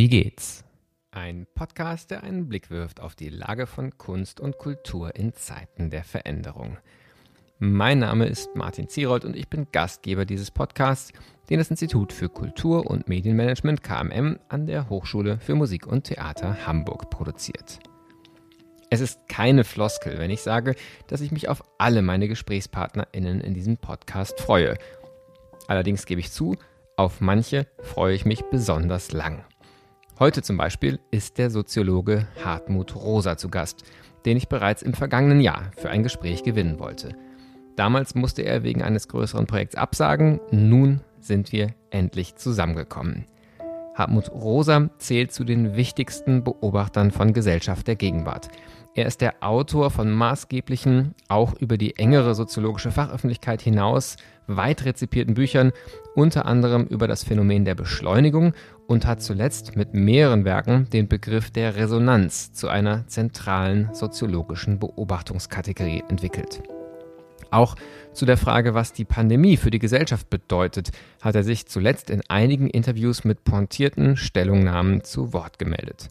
Wie geht's? Ein Podcast, der einen Blick wirft auf die Lage von Kunst und Kultur in Zeiten der Veränderung. Mein Name ist Martin Zierold und ich bin Gastgeber dieses Podcasts, den das Institut für Kultur- und Medienmanagement KMM an der Hochschule für Musik und Theater Hamburg produziert. Es ist keine Floskel, wenn ich sage, dass ich mich auf alle meine GesprächspartnerInnen in diesem Podcast freue. Allerdings gebe ich zu, auf manche freue ich mich besonders lang. Heute zum Beispiel ist der Soziologe Hartmut Rosa zu Gast, den ich bereits im vergangenen Jahr für ein Gespräch gewinnen wollte. Damals musste er wegen eines größeren Projekts absagen, nun sind wir endlich zusammengekommen. Hartmut Rosa zählt zu den wichtigsten Beobachtern von Gesellschaft der Gegenwart. Er ist der Autor von maßgeblichen, auch über die engere soziologische Fachöffentlichkeit hinaus weit rezipierten Büchern, unter anderem über das Phänomen der Beschleunigung und hat zuletzt mit mehreren Werken den Begriff der Resonanz zu einer zentralen soziologischen Beobachtungskategorie entwickelt. Auch zu der Frage, was die Pandemie für die Gesellschaft bedeutet, hat er sich zuletzt in einigen Interviews mit pointierten Stellungnahmen zu Wort gemeldet.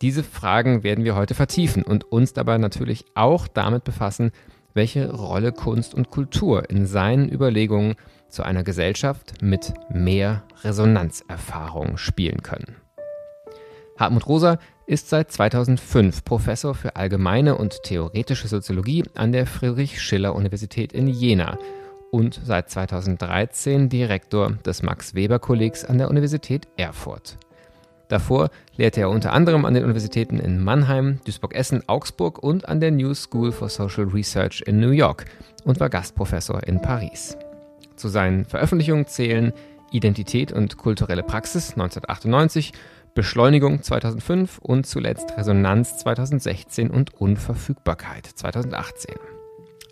Diese Fragen werden wir heute vertiefen und uns dabei natürlich auch damit befassen, welche Rolle Kunst und Kultur in seinen Überlegungen zu einer Gesellschaft mit mehr Resonanzerfahrung spielen können. Hartmut Rosa ist seit 2005 Professor für allgemeine und theoretische Soziologie an der Friedrich-Schiller-Universität in Jena und seit 2013 Direktor des Max-Weber-Kollegs an der Universität Erfurt. Davor lehrte er unter anderem an den Universitäten in Mannheim, Duisburg-Essen, Augsburg und an der New School for Social Research in New York und war Gastprofessor in Paris. Zu seinen Veröffentlichungen zählen Identität und kulturelle Praxis 1998, Beschleunigung 2005 und zuletzt Resonanz 2016 und Unverfügbarkeit 2018.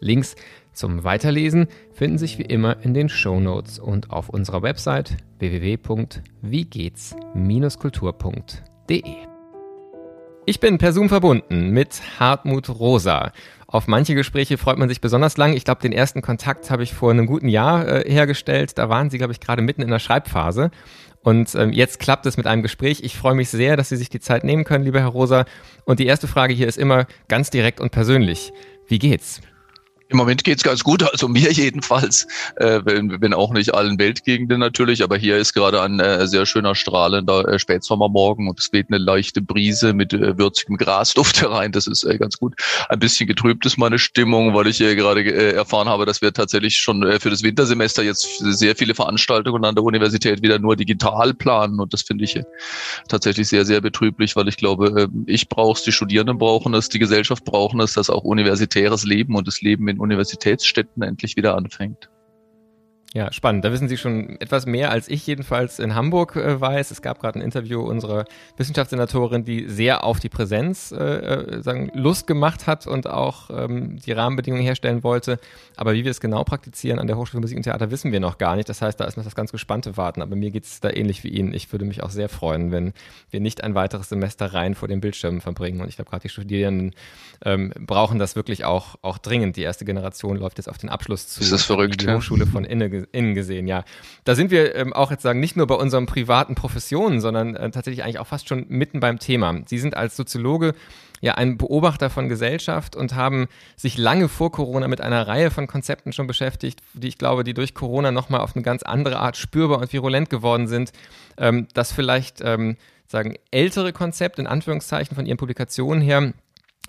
Links zum Weiterlesen finden sich wie immer in den Show Notes und auf unserer Website www.wiegehts-kultur.de. Ich bin per Zoom verbunden mit Hartmut Rosa. Auf manche Gespräche freut man sich besonders lang. Ich glaube, den ersten Kontakt habe ich vor einem guten Jahr äh, hergestellt. Da waren Sie, glaube ich, gerade mitten in der Schreibphase. Und ähm, jetzt klappt es mit einem Gespräch. Ich freue mich sehr, dass Sie sich die Zeit nehmen können, lieber Herr Rosa. Und die erste Frage hier ist immer ganz direkt und persönlich. Wie geht's? Im Moment geht's ganz gut, also mir jedenfalls. Äh, bin, bin auch nicht allen Weltgegenden natürlich, aber hier ist gerade ein äh, sehr schöner strahlender äh, Spätsommermorgen und es weht eine leichte Brise mit äh, würzigem Grasduft herein. Das ist äh, ganz gut. Ein bisschen getrübt ist meine Stimmung, weil ich äh, gerade äh, erfahren habe, dass wir tatsächlich schon äh, für das Wintersemester jetzt sehr viele Veranstaltungen an der Universität wieder nur digital planen und das finde ich äh, tatsächlich sehr, sehr betrüblich, weil ich glaube, äh, ich brauche es, die Studierenden brauchen es, die Gesellschaft brauchen es, dass auch universitäres Leben und das Leben in Universitätsstädten endlich wieder anfängt. Ja, spannend. Da wissen Sie schon etwas mehr, als ich jedenfalls in Hamburg äh, weiß. Es gab gerade ein Interview unserer Wissenschaftssenatorin, die sehr auf die Präsenz äh, äh, sagen, Lust gemacht hat und auch ähm, die Rahmenbedingungen herstellen wollte. Aber wie wir es genau praktizieren an der Hochschule für Musik und Theater, wissen wir noch gar nicht. Das heißt, da ist noch das ganz gespannte Warten. Aber mir geht es da ähnlich wie Ihnen. Ich würde mich auch sehr freuen, wenn wir nicht ein weiteres Semester rein vor den Bildschirmen verbringen. Und ich glaube, gerade die Studierenden ähm, brauchen das wirklich auch, auch dringend. Die erste Generation läuft jetzt auf den Abschluss zu. Das ist verrückt. Die Hochschule von Inne innen gesehen, ja. Da sind wir ähm, auch jetzt sagen, nicht nur bei unseren privaten Professionen, sondern äh, tatsächlich eigentlich auch fast schon mitten beim Thema. Sie sind als Soziologe ja ein Beobachter von Gesellschaft und haben sich lange vor Corona mit einer Reihe von Konzepten schon beschäftigt, die ich glaube, die durch Corona nochmal auf eine ganz andere Art spürbar und virulent geworden sind. Ähm, das vielleicht ähm, sagen ältere Konzept in Anführungszeichen von ihren Publikationen her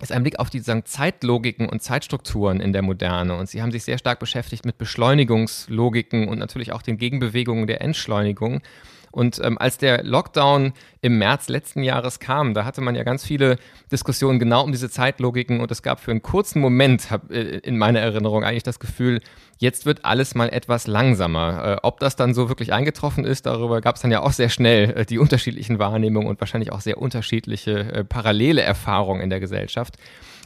ist ein Blick auf die sagen, Zeitlogiken und Zeitstrukturen in der Moderne. Und sie haben sich sehr stark beschäftigt mit Beschleunigungslogiken und natürlich auch den Gegenbewegungen der Entschleunigung. Und ähm, als der Lockdown im März letzten Jahres kam, da hatte man ja ganz viele Diskussionen genau um diese Zeitlogiken und es gab für einen kurzen Moment, hab, äh, in meiner Erinnerung eigentlich das Gefühl, jetzt wird alles mal etwas langsamer. Äh, ob das dann so wirklich eingetroffen ist, darüber gab es dann ja auch sehr schnell äh, die unterschiedlichen Wahrnehmungen und wahrscheinlich auch sehr unterschiedliche äh, parallele Erfahrungen in der Gesellschaft.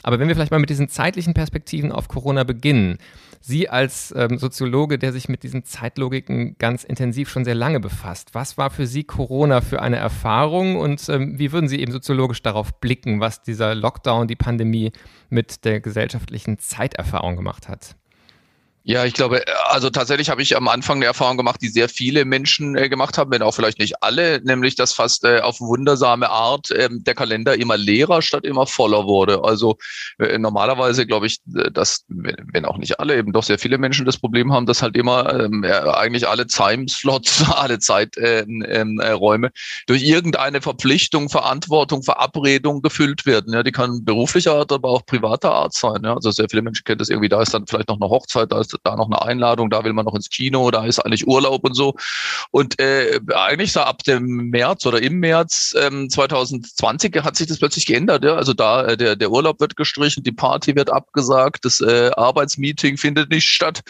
Aber wenn wir vielleicht mal mit diesen zeitlichen Perspektiven auf Corona beginnen, Sie als ähm, Soziologe, der sich mit diesen Zeitlogiken ganz intensiv schon sehr lange befasst, was war für Sie Corona für eine Erfahrung und ähm, wie würden Sie eben soziologisch darauf blicken, was dieser Lockdown, die Pandemie mit der gesellschaftlichen Zeiterfahrung gemacht hat? Ja, ich glaube, also tatsächlich habe ich am Anfang eine Erfahrung gemacht, die sehr viele Menschen äh, gemacht haben, wenn auch vielleicht nicht alle, nämlich dass fast äh, auf wundersame Art äh, der Kalender immer leerer statt immer voller wurde. Also äh, normalerweise glaube ich, äh, dass, wenn auch nicht alle, eben doch sehr viele Menschen das Problem haben, dass halt immer ähm, eigentlich alle Timeslots, alle Zeiträume äh, äh, durch irgendeine Verpflichtung, Verantwortung, Verabredung gefüllt werden. Ja, die kann beruflicher Art, aber auch privater Art sein. Ja, also sehr viele Menschen kennen das irgendwie, da ist dann vielleicht noch eine Hochzeit, da ist da noch eine Einladung, da will man noch ins Kino, da ist eigentlich Urlaub und so. Und äh, eigentlich so ab dem März oder im März ähm, 2020 hat sich das plötzlich geändert. Ja? Also da äh, der, der Urlaub wird gestrichen, die Party wird abgesagt, das äh, Arbeitsmeeting findet nicht statt.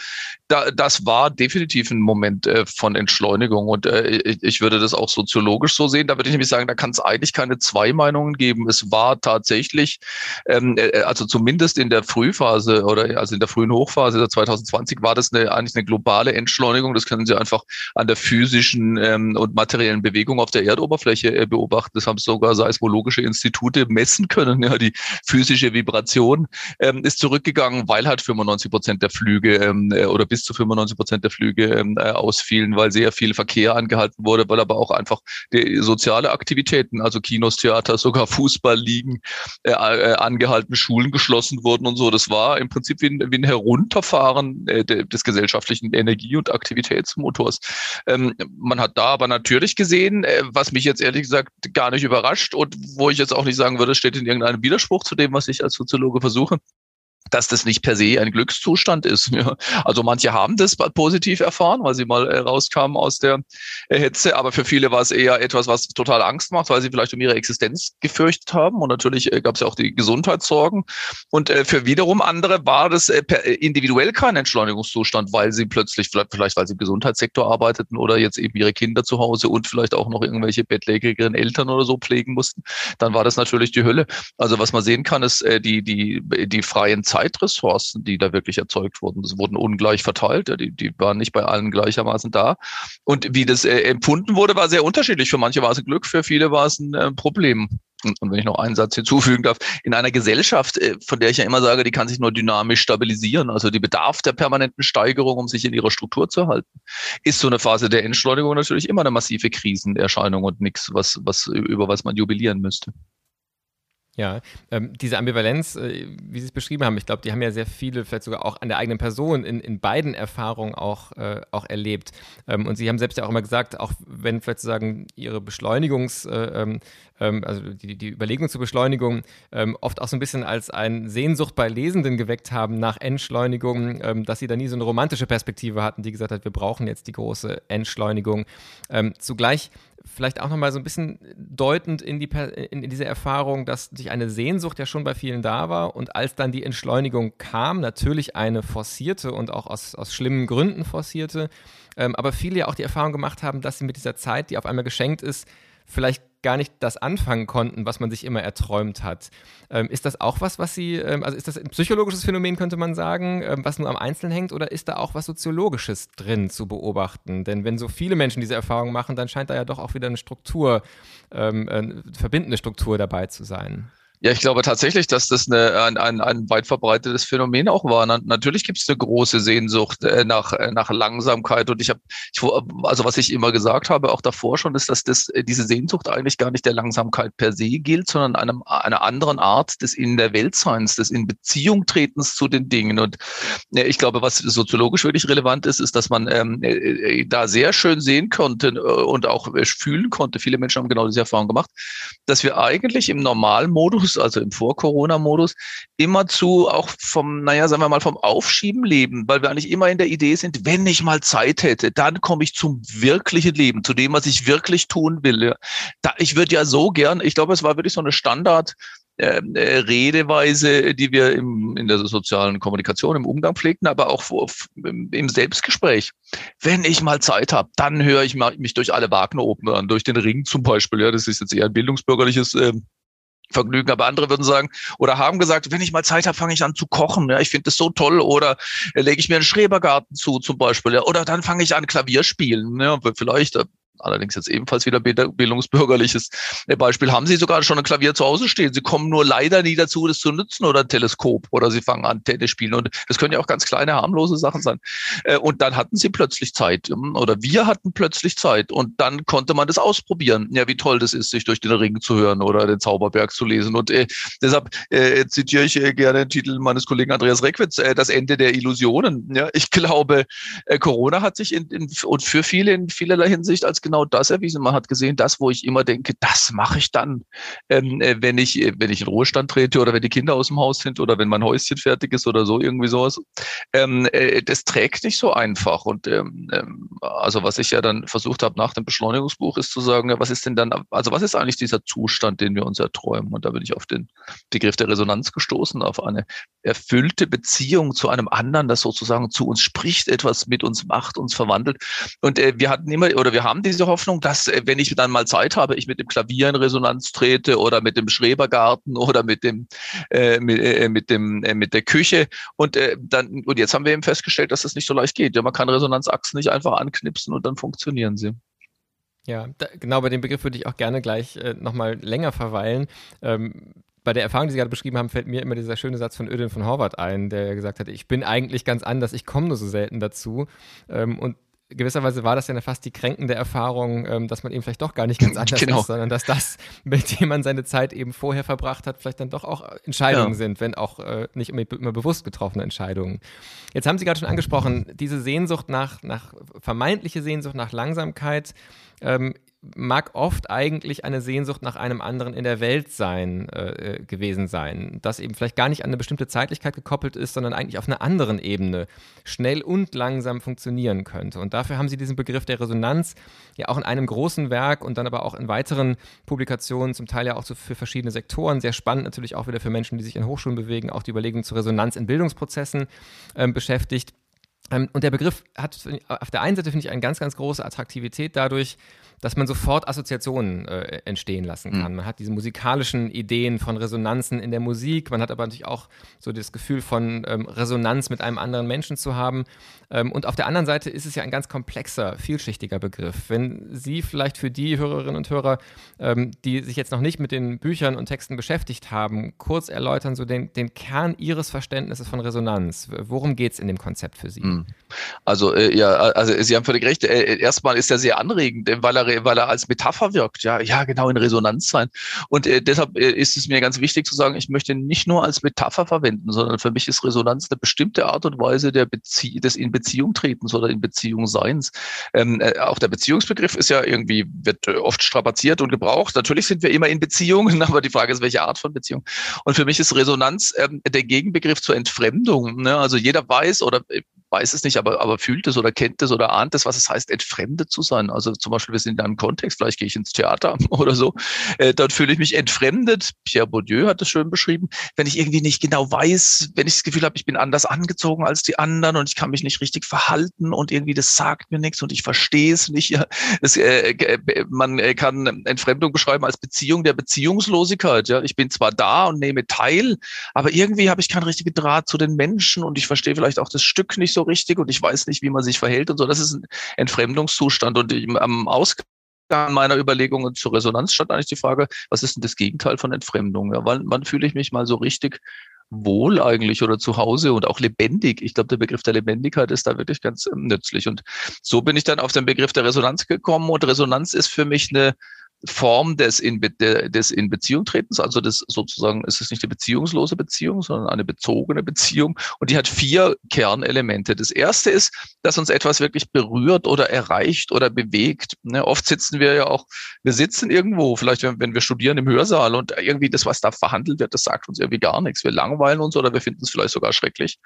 Da, das war definitiv ein Moment äh, von Entschleunigung und äh, ich, ich würde das auch soziologisch so sehen. Da würde ich nämlich sagen, da kann es eigentlich keine zwei Meinungen geben. Es war tatsächlich, ähm, äh, also zumindest in der Frühphase oder also in der frühen Hochphase der 2020 2020 war das eine, eigentlich eine globale Entschleunigung. Das können Sie einfach an der physischen ähm, und materiellen Bewegung auf der Erdoberfläche äh, beobachten. Das haben sogar seismologische Institute messen können. Ja, die physische Vibration ähm, ist zurückgegangen, weil halt 95 Prozent der Flüge ähm, äh, oder bis zu 95 Prozent der Flüge ähm, äh, ausfielen, weil sehr viel Verkehr angehalten wurde, weil aber auch einfach die soziale Aktivitäten, also Kinos, Theater, sogar Fußball liegen, äh, äh, angehalten, Schulen geschlossen wurden und so. Das war im Prinzip wie ein, wie ein Herunterfahren äh, des gesellschaftlichen Energie- und Aktivitätsmotors. Ähm, man hat da aber natürlich gesehen, äh, was mich jetzt ehrlich gesagt gar nicht überrascht und wo ich jetzt auch nicht sagen würde, steht in irgendeinem Widerspruch zu dem, was ich als Soziologe versuche, dass das nicht per se ein Glückszustand ist. Ja. Also manche haben das positiv erfahren, weil sie mal äh, rauskamen aus der äh, Hitze, aber für viele war es eher etwas, was total Angst macht, weil sie vielleicht um ihre Existenz gefürchtet haben und natürlich äh, gab es ja auch die Gesundheitssorgen und äh, für wiederum andere war das individuell kein Entschleunigungszustand, weil sie plötzlich, vielleicht, weil sie im Gesundheitssektor arbeiteten oder jetzt eben ihre Kinder zu Hause und vielleicht auch noch irgendwelche bettlägerigeren Eltern oder so pflegen mussten, dann war das natürlich die Hölle. Also was man sehen kann, ist die, die, die freien Zeitressourcen, die da wirklich erzeugt wurden. Das wurden ungleich verteilt, die, die waren nicht bei allen gleichermaßen da. Und wie das äh, empfunden wurde, war sehr unterschiedlich. Für manche war es ein Glück, für viele war es ein äh, Problem. Und wenn ich noch einen Satz hinzufügen darf, in einer Gesellschaft, äh, von der ich ja immer sage, die kann sich nur dynamisch stabilisieren, also die bedarf der permanenten Steigerung, um sich in ihrer Struktur zu halten, ist so eine Phase der Entschleunigung natürlich immer eine massive Krisenerscheinung und nichts, was, was, über was man jubilieren müsste. Ja, ähm, diese Ambivalenz, äh, wie Sie es beschrieben haben, ich glaube, die haben ja sehr viele, vielleicht sogar auch an der eigenen Person in, in beiden Erfahrungen auch, äh, auch erlebt. Ähm, und Sie haben selbst ja auch immer gesagt, auch wenn vielleicht sozusagen Ihre Beschleunigungs, äh, ähm, ähm, also die, die Überlegung zur Beschleunigung ähm, oft auch so ein bisschen als ein Sehnsucht bei Lesenden geweckt haben nach Entschleunigung, ähm, dass Sie da nie so eine romantische Perspektive hatten, die gesagt hat, wir brauchen jetzt die große Entschleunigung. zugleich vielleicht auch nochmal so ein bisschen deutend in, die, in, diese Erfahrung, dass sich eine Sehnsucht ja schon bei vielen da war und als dann die Entschleunigung kam, natürlich eine forcierte und auch aus, aus schlimmen Gründen forcierte, ähm, aber viele ja auch die Erfahrung gemacht haben, dass sie mit dieser Zeit, die auf einmal geschenkt ist, vielleicht gar nicht das anfangen konnten, was man sich immer erträumt hat. Ähm, ist das auch was, was Sie, ähm, also ist das ein psychologisches Phänomen, könnte man sagen, ähm, was nur am Einzelnen hängt, oder ist da auch was Soziologisches drin zu beobachten? Denn wenn so viele Menschen diese Erfahrung machen, dann scheint da ja doch auch wieder eine Struktur, ähm, eine verbindende Struktur dabei zu sein. Ja, ich glaube tatsächlich, dass das eine, ein, ein, ein weit verbreitetes Phänomen auch war. Na, natürlich gibt es eine große Sehnsucht äh, nach, äh, nach Langsamkeit. Und ich habe, also was ich immer gesagt habe, auch davor schon, ist, dass das, äh, diese Sehnsucht eigentlich gar nicht der Langsamkeit per se gilt, sondern einem, einer anderen Art des in der Weltseins, des in Beziehung tretens zu den Dingen. Und äh, ich glaube, was soziologisch wirklich relevant ist, ist, dass man ähm, äh, da sehr schön sehen konnte äh, und auch fühlen konnte. Viele Menschen haben genau diese Erfahrung gemacht, dass wir eigentlich im Normalmodus Modus, also im Vor-Corona-Modus, immerzu auch vom, naja, sagen wir mal, vom Aufschieben leben, weil wir eigentlich immer in der Idee sind, wenn ich mal Zeit hätte, dann komme ich zum wirklichen Leben, zu dem, was ich wirklich tun will. Da, ich würde ja so gern, ich glaube, es war wirklich so eine Standard, ähm, äh, Redeweise, die wir im, in der sozialen Kommunikation, im Umgang pflegten, aber auch im Selbstgespräch. Wenn ich mal Zeit habe, dann höre ich mich durch alle Wagner-Opern durch den Ring zum Beispiel. Ja, das ist jetzt eher ein bildungsbürgerliches äh, Vergnügen, aber andere würden sagen oder haben gesagt, wenn ich mal Zeit habe, fange ich an zu kochen. Ja, ich finde das so toll. Oder äh, lege ich mir einen Schrebergarten zu, zum Beispiel. Ja, oder dann fange ich an Klavier spielen. Ja, vielleicht äh, allerdings jetzt ebenfalls wieder bildungsbürgerliches Beispiel, haben Sie sogar schon ein Klavier zu Hause stehen. Sie kommen nur leider nie dazu, das zu nutzen oder ein Teleskop oder Sie fangen an, Tennis spielen. Und das können ja auch ganz kleine, harmlose Sachen sein. Äh, und dann hatten Sie plötzlich Zeit hm, oder wir hatten plötzlich Zeit und dann konnte man das ausprobieren. Ja, wie toll das ist, sich durch den Ring zu hören oder den Zauberberg zu lesen. Und äh, deshalb äh, zitiere ich äh, gerne den Titel meines Kollegen Andreas Reckwitz, äh, das Ende der Illusionen. Ja, ich glaube, äh, Corona hat sich in, in, und für viele in vielerlei Hinsicht als genau das erwiesen. Man hat gesehen, das, wo ich immer denke, das mache ich dann, ähm, äh, wenn ich äh, wenn ich in Ruhestand trete oder wenn die Kinder aus dem Haus sind oder wenn mein Häuschen fertig ist oder so irgendwie sowas. Ähm, äh, das trägt nicht so einfach. Und ähm, ähm also was ich ja dann versucht habe nach dem Beschleunigungsbuch ist zu sagen, ja, was ist denn dann, also was ist eigentlich dieser Zustand, den wir uns erträumen? Und da bin ich auf den Begriff der Resonanz gestoßen, auf eine erfüllte Beziehung zu einem anderen, das sozusagen zu uns spricht, etwas mit uns macht, uns verwandelt. Und äh, wir hatten immer oder wir haben diese Hoffnung, dass äh, wenn ich dann mal Zeit habe, ich mit dem Klavier in Resonanz trete oder mit dem Schrebergarten oder mit dem äh, mit, äh, mit dem äh, mit der Küche und äh, dann und jetzt haben wir eben festgestellt, dass das nicht so leicht geht. Ja, man kann Resonanzachsen nicht einfach anknipsen und dann funktionieren sie. Ja, da, genau bei dem Begriff würde ich auch gerne gleich äh, nochmal länger verweilen. Ähm, bei der Erfahrung, die Sie gerade beschrieben haben, fällt mir immer dieser schöne Satz von Ödin von Horvath ein, der gesagt hat, ich bin eigentlich ganz anders, ich komme nur so selten dazu. Ähm, und gewisserweise war das ja fast die kränkende Erfahrung, ähm, dass man eben vielleicht doch gar nicht ganz anders genau. ist, sondern dass das, mit dem man seine Zeit eben vorher verbracht hat, vielleicht dann doch auch Entscheidungen ja. sind, wenn auch äh, nicht immer, immer bewusst getroffene Entscheidungen. Jetzt haben Sie gerade schon angesprochen, diese Sehnsucht nach, nach vermeintliche Sehnsucht nach Langsamkeit ähm, mag oft eigentlich eine Sehnsucht nach einem anderen in der Welt sein äh, äh, gewesen sein, das eben vielleicht gar nicht an eine bestimmte Zeitlichkeit gekoppelt ist, sondern eigentlich auf einer anderen Ebene schnell und langsam funktionieren könnte. Und dafür haben sie diesen Begriff der Resonanz ja auch in einem großen Werk und dann aber auch in weiteren Publikationen, zum Teil ja auch so für verschiedene Sektoren, sehr spannend natürlich auch wieder für Menschen, die sich in Hochschulen bewegen, auch die Überlegung zur Resonanz in Bildungsprozessen äh, beschäftigt. Ähm, und der Begriff hat auf der einen Seite, finde ich, eine ganz, ganz große Attraktivität dadurch, dass man sofort Assoziationen äh, entstehen lassen kann. Mhm. Man hat diese musikalischen Ideen von Resonanzen in der Musik, man hat aber natürlich auch so das Gefühl von ähm, Resonanz mit einem anderen Menschen zu haben. Ähm, und auf der anderen Seite ist es ja ein ganz komplexer, vielschichtiger Begriff. Wenn Sie vielleicht für die Hörerinnen und Hörer, ähm, die sich jetzt noch nicht mit den Büchern und Texten beschäftigt haben, kurz erläutern, so den, den Kern Ihres Verständnisses von Resonanz. Worum geht es in dem Konzept für Sie? Mhm. Also, äh, ja, also Sie haben völlig recht. Äh, erstmal ist er sehr anregend, weil er weil er als Metapher wirkt. Ja, ja, genau, in Resonanz sein. Und äh, deshalb äh, ist es mir ganz wichtig zu sagen, ich möchte nicht nur als Metapher verwenden, sondern für mich ist Resonanz eine bestimmte Art und Weise der Bezie des in Beziehung tretens oder in Beziehung seins. Ähm, äh, auch der Beziehungsbegriff ist ja irgendwie, wird äh, oft strapaziert und gebraucht. Natürlich sind wir immer in Beziehungen, aber die Frage ist, welche Art von Beziehung. Und für mich ist Resonanz ähm, der Gegenbegriff zur Entfremdung. Ne? Also jeder weiß oder äh, weiß es nicht, aber, aber fühlt es oder kennt es oder ahnt es, was es heißt, entfremdet zu sein. Also zum Beispiel, wir sind in einem Kontext, vielleicht gehe ich ins Theater oder so, äh, dort fühle ich mich entfremdet. Pierre Bourdieu hat es schön beschrieben. Wenn ich irgendwie nicht genau weiß, wenn ich das Gefühl habe, ich bin anders angezogen als die anderen und ich kann mich nicht richtig verhalten und irgendwie das sagt mir nichts und ich verstehe es nicht. Ja. Das, äh, äh man äh, kann Entfremdung beschreiben als Beziehung der Beziehungslosigkeit. Ja. Ich bin zwar da und nehme teil, aber irgendwie habe ich keinen richtigen Draht zu den Menschen und ich verstehe vielleicht auch das Stück nicht so so richtig und ich weiß nicht, wie man sich verhält und so. Das ist ein Entfremdungszustand. Und am Ausgang meiner Überlegungen zur Resonanz stand eigentlich die Frage, was ist denn das Gegenteil von Entfremdung? Ja, wann, wann fühle ich mich mal so richtig wohl eigentlich oder zu Hause und auch lebendig. Ich glaube, der Begriff der Lebendigkeit ist da wirklich ganz ähm, nützlich. Und so bin ich dann auf den Begriff der Resonanz gekommen. Und Resonanz ist für mich eine Form des in, des in Beziehung tretens, also das sozusagen ist es nicht eine beziehungslose Beziehung, sondern eine bezogene Beziehung und die hat vier Kernelemente. Das erste ist, dass uns etwas wirklich berührt oder erreicht oder bewegt. Ne, oft sitzen wir ja auch, wir sitzen irgendwo, vielleicht wenn, wenn wir studieren im Hörsaal und irgendwie das, was da verhandelt wird, das sagt uns irgendwie gar nichts. Wir langweilen uns oder wir finden es vielleicht sogar schrecklich.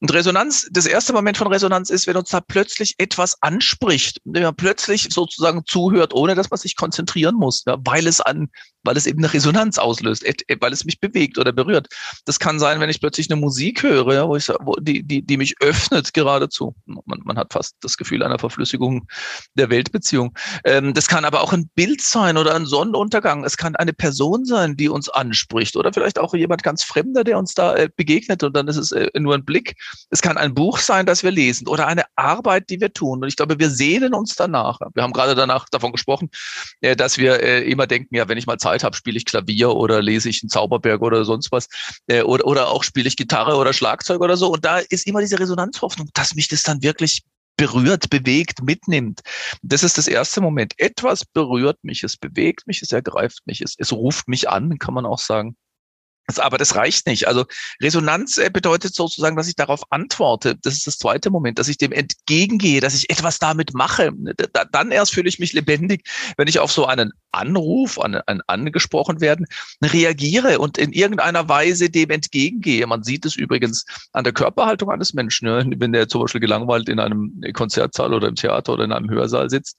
Und Resonanz, das erste Moment von Resonanz ist, wenn uns da plötzlich etwas anspricht, wenn man plötzlich sozusagen zuhört, ohne dass man sich konzentriert passieren muss, ja, weil es an weil es eben eine Resonanz auslöst, weil es mich bewegt oder berührt. Das kann sein, wenn ich plötzlich eine Musik höre, ja, wo ich, wo die, die, die mich öffnet geradezu. Man, man hat fast das Gefühl einer Verflüssigung der Weltbeziehung. Ähm, das kann aber auch ein Bild sein oder ein Sonnenuntergang. Es kann eine Person sein, die uns anspricht oder vielleicht auch jemand ganz Fremder, der uns da äh, begegnet und dann ist es äh, nur ein Blick. Es kann ein Buch sein, das wir lesen oder eine Arbeit, die wir tun. Und ich glaube, wir sehnen uns danach. Wir haben gerade danach davon gesprochen, äh, dass wir äh, immer denken, ja, wenn ich mal Zeit habe, spiele ich Klavier oder lese ich einen Zauberberg oder sonst was. Äh, oder, oder auch spiele ich Gitarre oder Schlagzeug oder so. Und da ist immer diese Resonanzhoffnung, dass mich das dann wirklich berührt, bewegt, mitnimmt. Das ist das erste Moment. Etwas berührt mich, es bewegt mich, es ergreift mich, es, es ruft mich an, kann man auch sagen. Aber das reicht nicht. Also Resonanz äh, bedeutet sozusagen, dass ich darauf antworte. Das ist das zweite Moment, dass ich dem entgegengehe, dass ich etwas damit mache. Dann erst fühle ich mich lebendig, wenn ich auf so einen Anruf, an ein angesprochen werden, reagiere und in irgendeiner Weise dem entgegengehe. Man sieht es übrigens an der Körperhaltung eines Menschen. Wenn der zum Beispiel gelangweilt in einem Konzertsaal oder im Theater oder in einem Hörsaal sitzt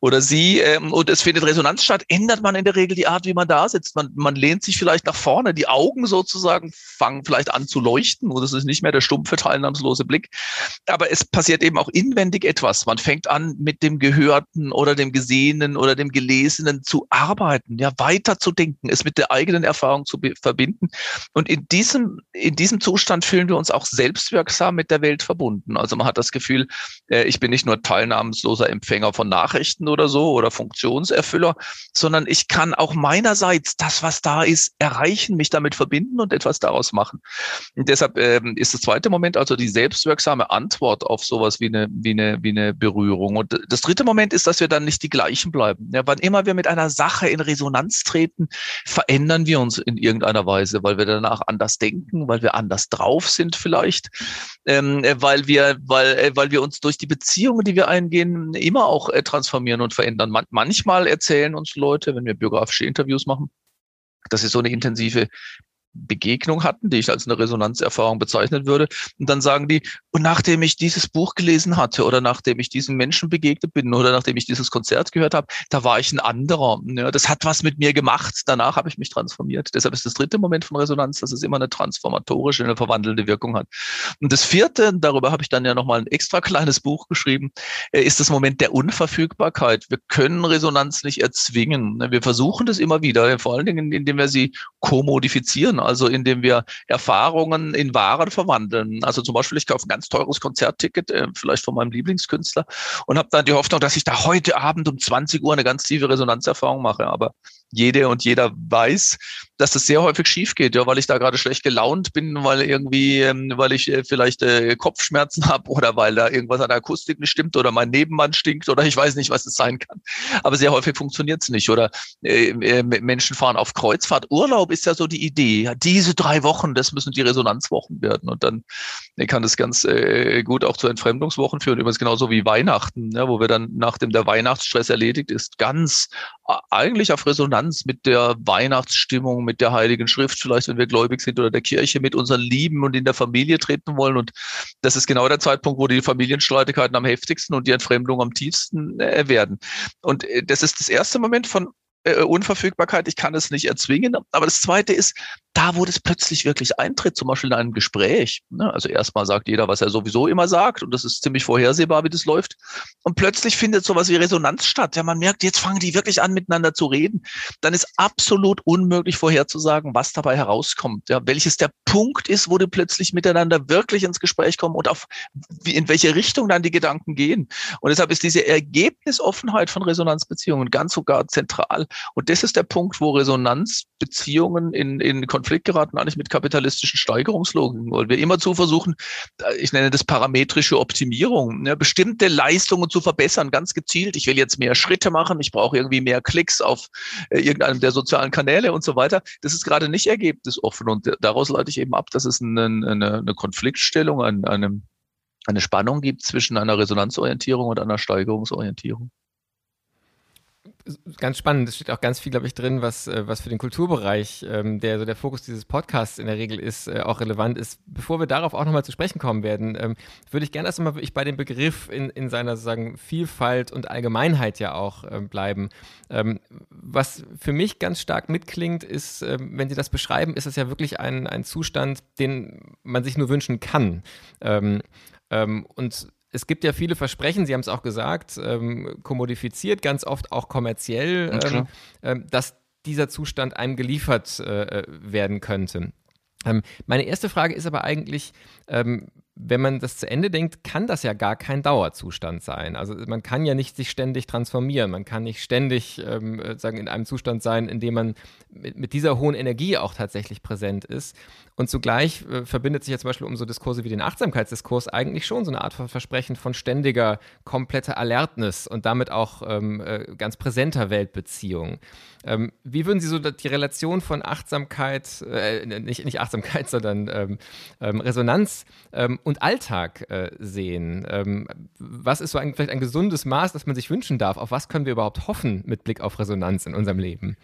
oder sie ähm, und es findet Resonanz statt, ändert man in der Regel die Art, wie man da sitzt. Man, man lehnt sich vielleicht nach vorne, die Augen sozusagen fangen vielleicht an zu leuchten und es ist nicht mehr der stumpfe, teilnahmslose Blick. Aber es passiert eben auch inwendig etwas. Man fängt an, mit dem Gehörten oder dem Gesehenen oder dem Gelesenen zu arbeiten, ja, weiter zu denken, es mit der eigenen Erfahrung zu verbinden. Und in diesem, in diesem Zustand fühlen wir uns auch selbstwirksam mit der Welt verbunden. Also man hat das Gefühl, äh, ich bin nicht nur teilnahmsloser Empfänger von Nachrichten oder so oder Funktionserfüller, sondern ich kann auch meinerseits das, was da ist, erreichen, mich damit verbinden und etwas daraus machen. Und deshalb ähm, ist das zweite Moment also die selbstwirksame Antwort auf sowas wie eine, wie eine, wie eine Berührung. Und das dritte Moment ist, dass wir dann nicht die gleichen bleiben. Ja, wann immer wir mit einer Sache in Resonanz treten, verändern wir uns in irgendeiner Weise, weil wir danach anders denken, weil wir anders drauf sind vielleicht, ähm, äh, weil wir, weil, äh, weil wir uns durch die Beziehungen, die wir eingehen, immer auch äh, transformieren und verändern. Man manchmal erzählen uns Leute, wenn wir biografische Interviews machen, dass sie so eine intensive Begegnung hatten, die ich als eine Resonanzerfahrung bezeichnen würde. Und dann sagen die, und nachdem ich dieses Buch gelesen hatte oder nachdem ich diesem Menschen begegnet bin oder nachdem ich dieses Konzert gehört habe, da war ich ein anderer. Ja, das hat was mit mir gemacht. Danach habe ich mich transformiert. Deshalb ist das dritte Moment von Resonanz, dass es immer eine transformatorische, eine verwandelnde Wirkung hat. Und das vierte, darüber habe ich dann ja nochmal ein extra kleines Buch geschrieben, äh, ist das Moment der Unverfügbarkeit. Wir können Resonanz nicht erzwingen. Wir versuchen das immer wieder, vor allen Dingen, indem wir sie kommodifizieren also indem wir Erfahrungen in Waren verwandeln. Also zum Beispiel, ich kaufe ein ganz teures Konzertticket, äh, vielleicht von meinem Lieblingskünstler, und habe dann die Hoffnung, dass ich da heute Abend um 20 Uhr eine ganz tiefe Resonanzerfahrung mache. Aber jede und jeder weiß, dass das sehr häufig schief geht, ja, weil ich da gerade schlecht gelaunt bin, weil irgendwie, ähm, weil ich äh, vielleicht äh, Kopfschmerzen habe oder weil da irgendwas an der Akustik nicht stimmt oder mein Nebenmann stinkt oder ich weiß nicht, was es sein kann. Aber sehr häufig funktioniert es nicht. Oder äh, Menschen fahren auf Kreuzfahrt. Urlaub ist ja so die Idee. Diese drei Wochen, das müssen die Resonanzwochen werden. Und dann kann das ganz gut auch zu Entfremdungswochen führen. Übrigens genauso wie Weihnachten, ja, wo wir dann, nachdem der Weihnachtsstress erledigt ist, ganz eigentlich auf Resonanz mit der Weihnachtsstimmung mit der Heiligen Schrift, vielleicht wenn wir gläubig sind, oder der Kirche, mit unseren Lieben und in der Familie treten wollen. Und das ist genau der Zeitpunkt, wo die Familienstreitigkeiten am heftigsten und die Entfremdung am tiefsten äh, werden. Und äh, das ist das erste Moment von äh, Unverfügbarkeit, ich kann es nicht erzwingen. Aber das Zweite ist, da, wo das plötzlich wirklich eintritt, zum Beispiel in einem Gespräch. Ne? Also erstmal sagt jeder, was er sowieso immer sagt und das ist ziemlich vorhersehbar, wie das läuft. Und plötzlich findet sowas wie Resonanz statt. Ja, man merkt, jetzt fangen die wirklich an, miteinander zu reden. Dann ist absolut unmöglich vorherzusagen, was dabei herauskommt. Ja, welches der Punkt ist, wo die plötzlich miteinander wirklich ins Gespräch kommen und auf wie, in welche Richtung dann die Gedanken gehen. Und deshalb ist diese Ergebnisoffenheit von Resonanzbeziehungen ganz sogar zentral. Und das ist der Punkt, wo Resonanzbeziehungen in, in Konflikt geraten, eigentlich mit kapitalistischen Steigerungslogiken, weil wir immerzu versuchen, äh, ich nenne das parametrische Optimierung, ja, bestimmte Leistungen zu verbessern, ganz gezielt. Ich will jetzt mehr Schritte machen, ich brauche irgendwie mehr Klicks auf äh, irgendeinem der sozialen Kanäle und so weiter. Das ist gerade nicht ergebnisoffen und daraus leite ich eben ab, dass es eine, eine, eine Konfliktstellung, eine, eine Spannung gibt zwischen einer Resonanzorientierung und einer Steigerungsorientierung. Ganz spannend. Es steht auch ganz viel, glaube ich, drin, was, äh, was für den Kulturbereich, ähm, der so der Fokus dieses Podcasts in der Regel ist, äh, auch relevant ist. Bevor wir darauf auch nochmal zu sprechen kommen werden, ähm, würde ich gerne erstmal wirklich bei dem Begriff in, in seiner sozusagen Vielfalt und Allgemeinheit ja auch ähm, bleiben. Ähm, was für mich ganz stark mitklingt, ist, ähm, wenn Sie das beschreiben, ist es ja wirklich ein, ein Zustand, den man sich nur wünschen kann. Ähm, und es gibt ja viele Versprechen, Sie haben es auch gesagt, ähm, kommodifiziert, ganz oft auch kommerziell, ähm, äh, dass dieser Zustand einem geliefert äh, äh, werden könnte. Ähm, meine erste Frage ist aber eigentlich, ähm, wenn man das zu Ende denkt, kann das ja gar kein Dauerzustand sein. Also man kann ja nicht sich ständig transformieren, man kann nicht ständig ähm, sagen, in einem Zustand sein, in dem man mit, mit dieser hohen Energie auch tatsächlich präsent ist. Und zugleich äh, verbindet sich ja zum Beispiel um so Diskurse wie den Achtsamkeitsdiskurs eigentlich schon so eine Art von Versprechen von ständiger, kompletter Alertness und damit auch ähm, äh, ganz präsenter Weltbeziehung. Ähm, wie würden Sie so die Relation von Achtsamkeit, äh, nicht, nicht Achtsamkeit, sondern ähm, ähm Resonanz ähm, und Alltag äh, sehen? Ähm, was ist so ein, vielleicht ein gesundes Maß, das man sich wünschen darf? Auf was können wir überhaupt hoffen mit Blick auf Resonanz in unserem Leben?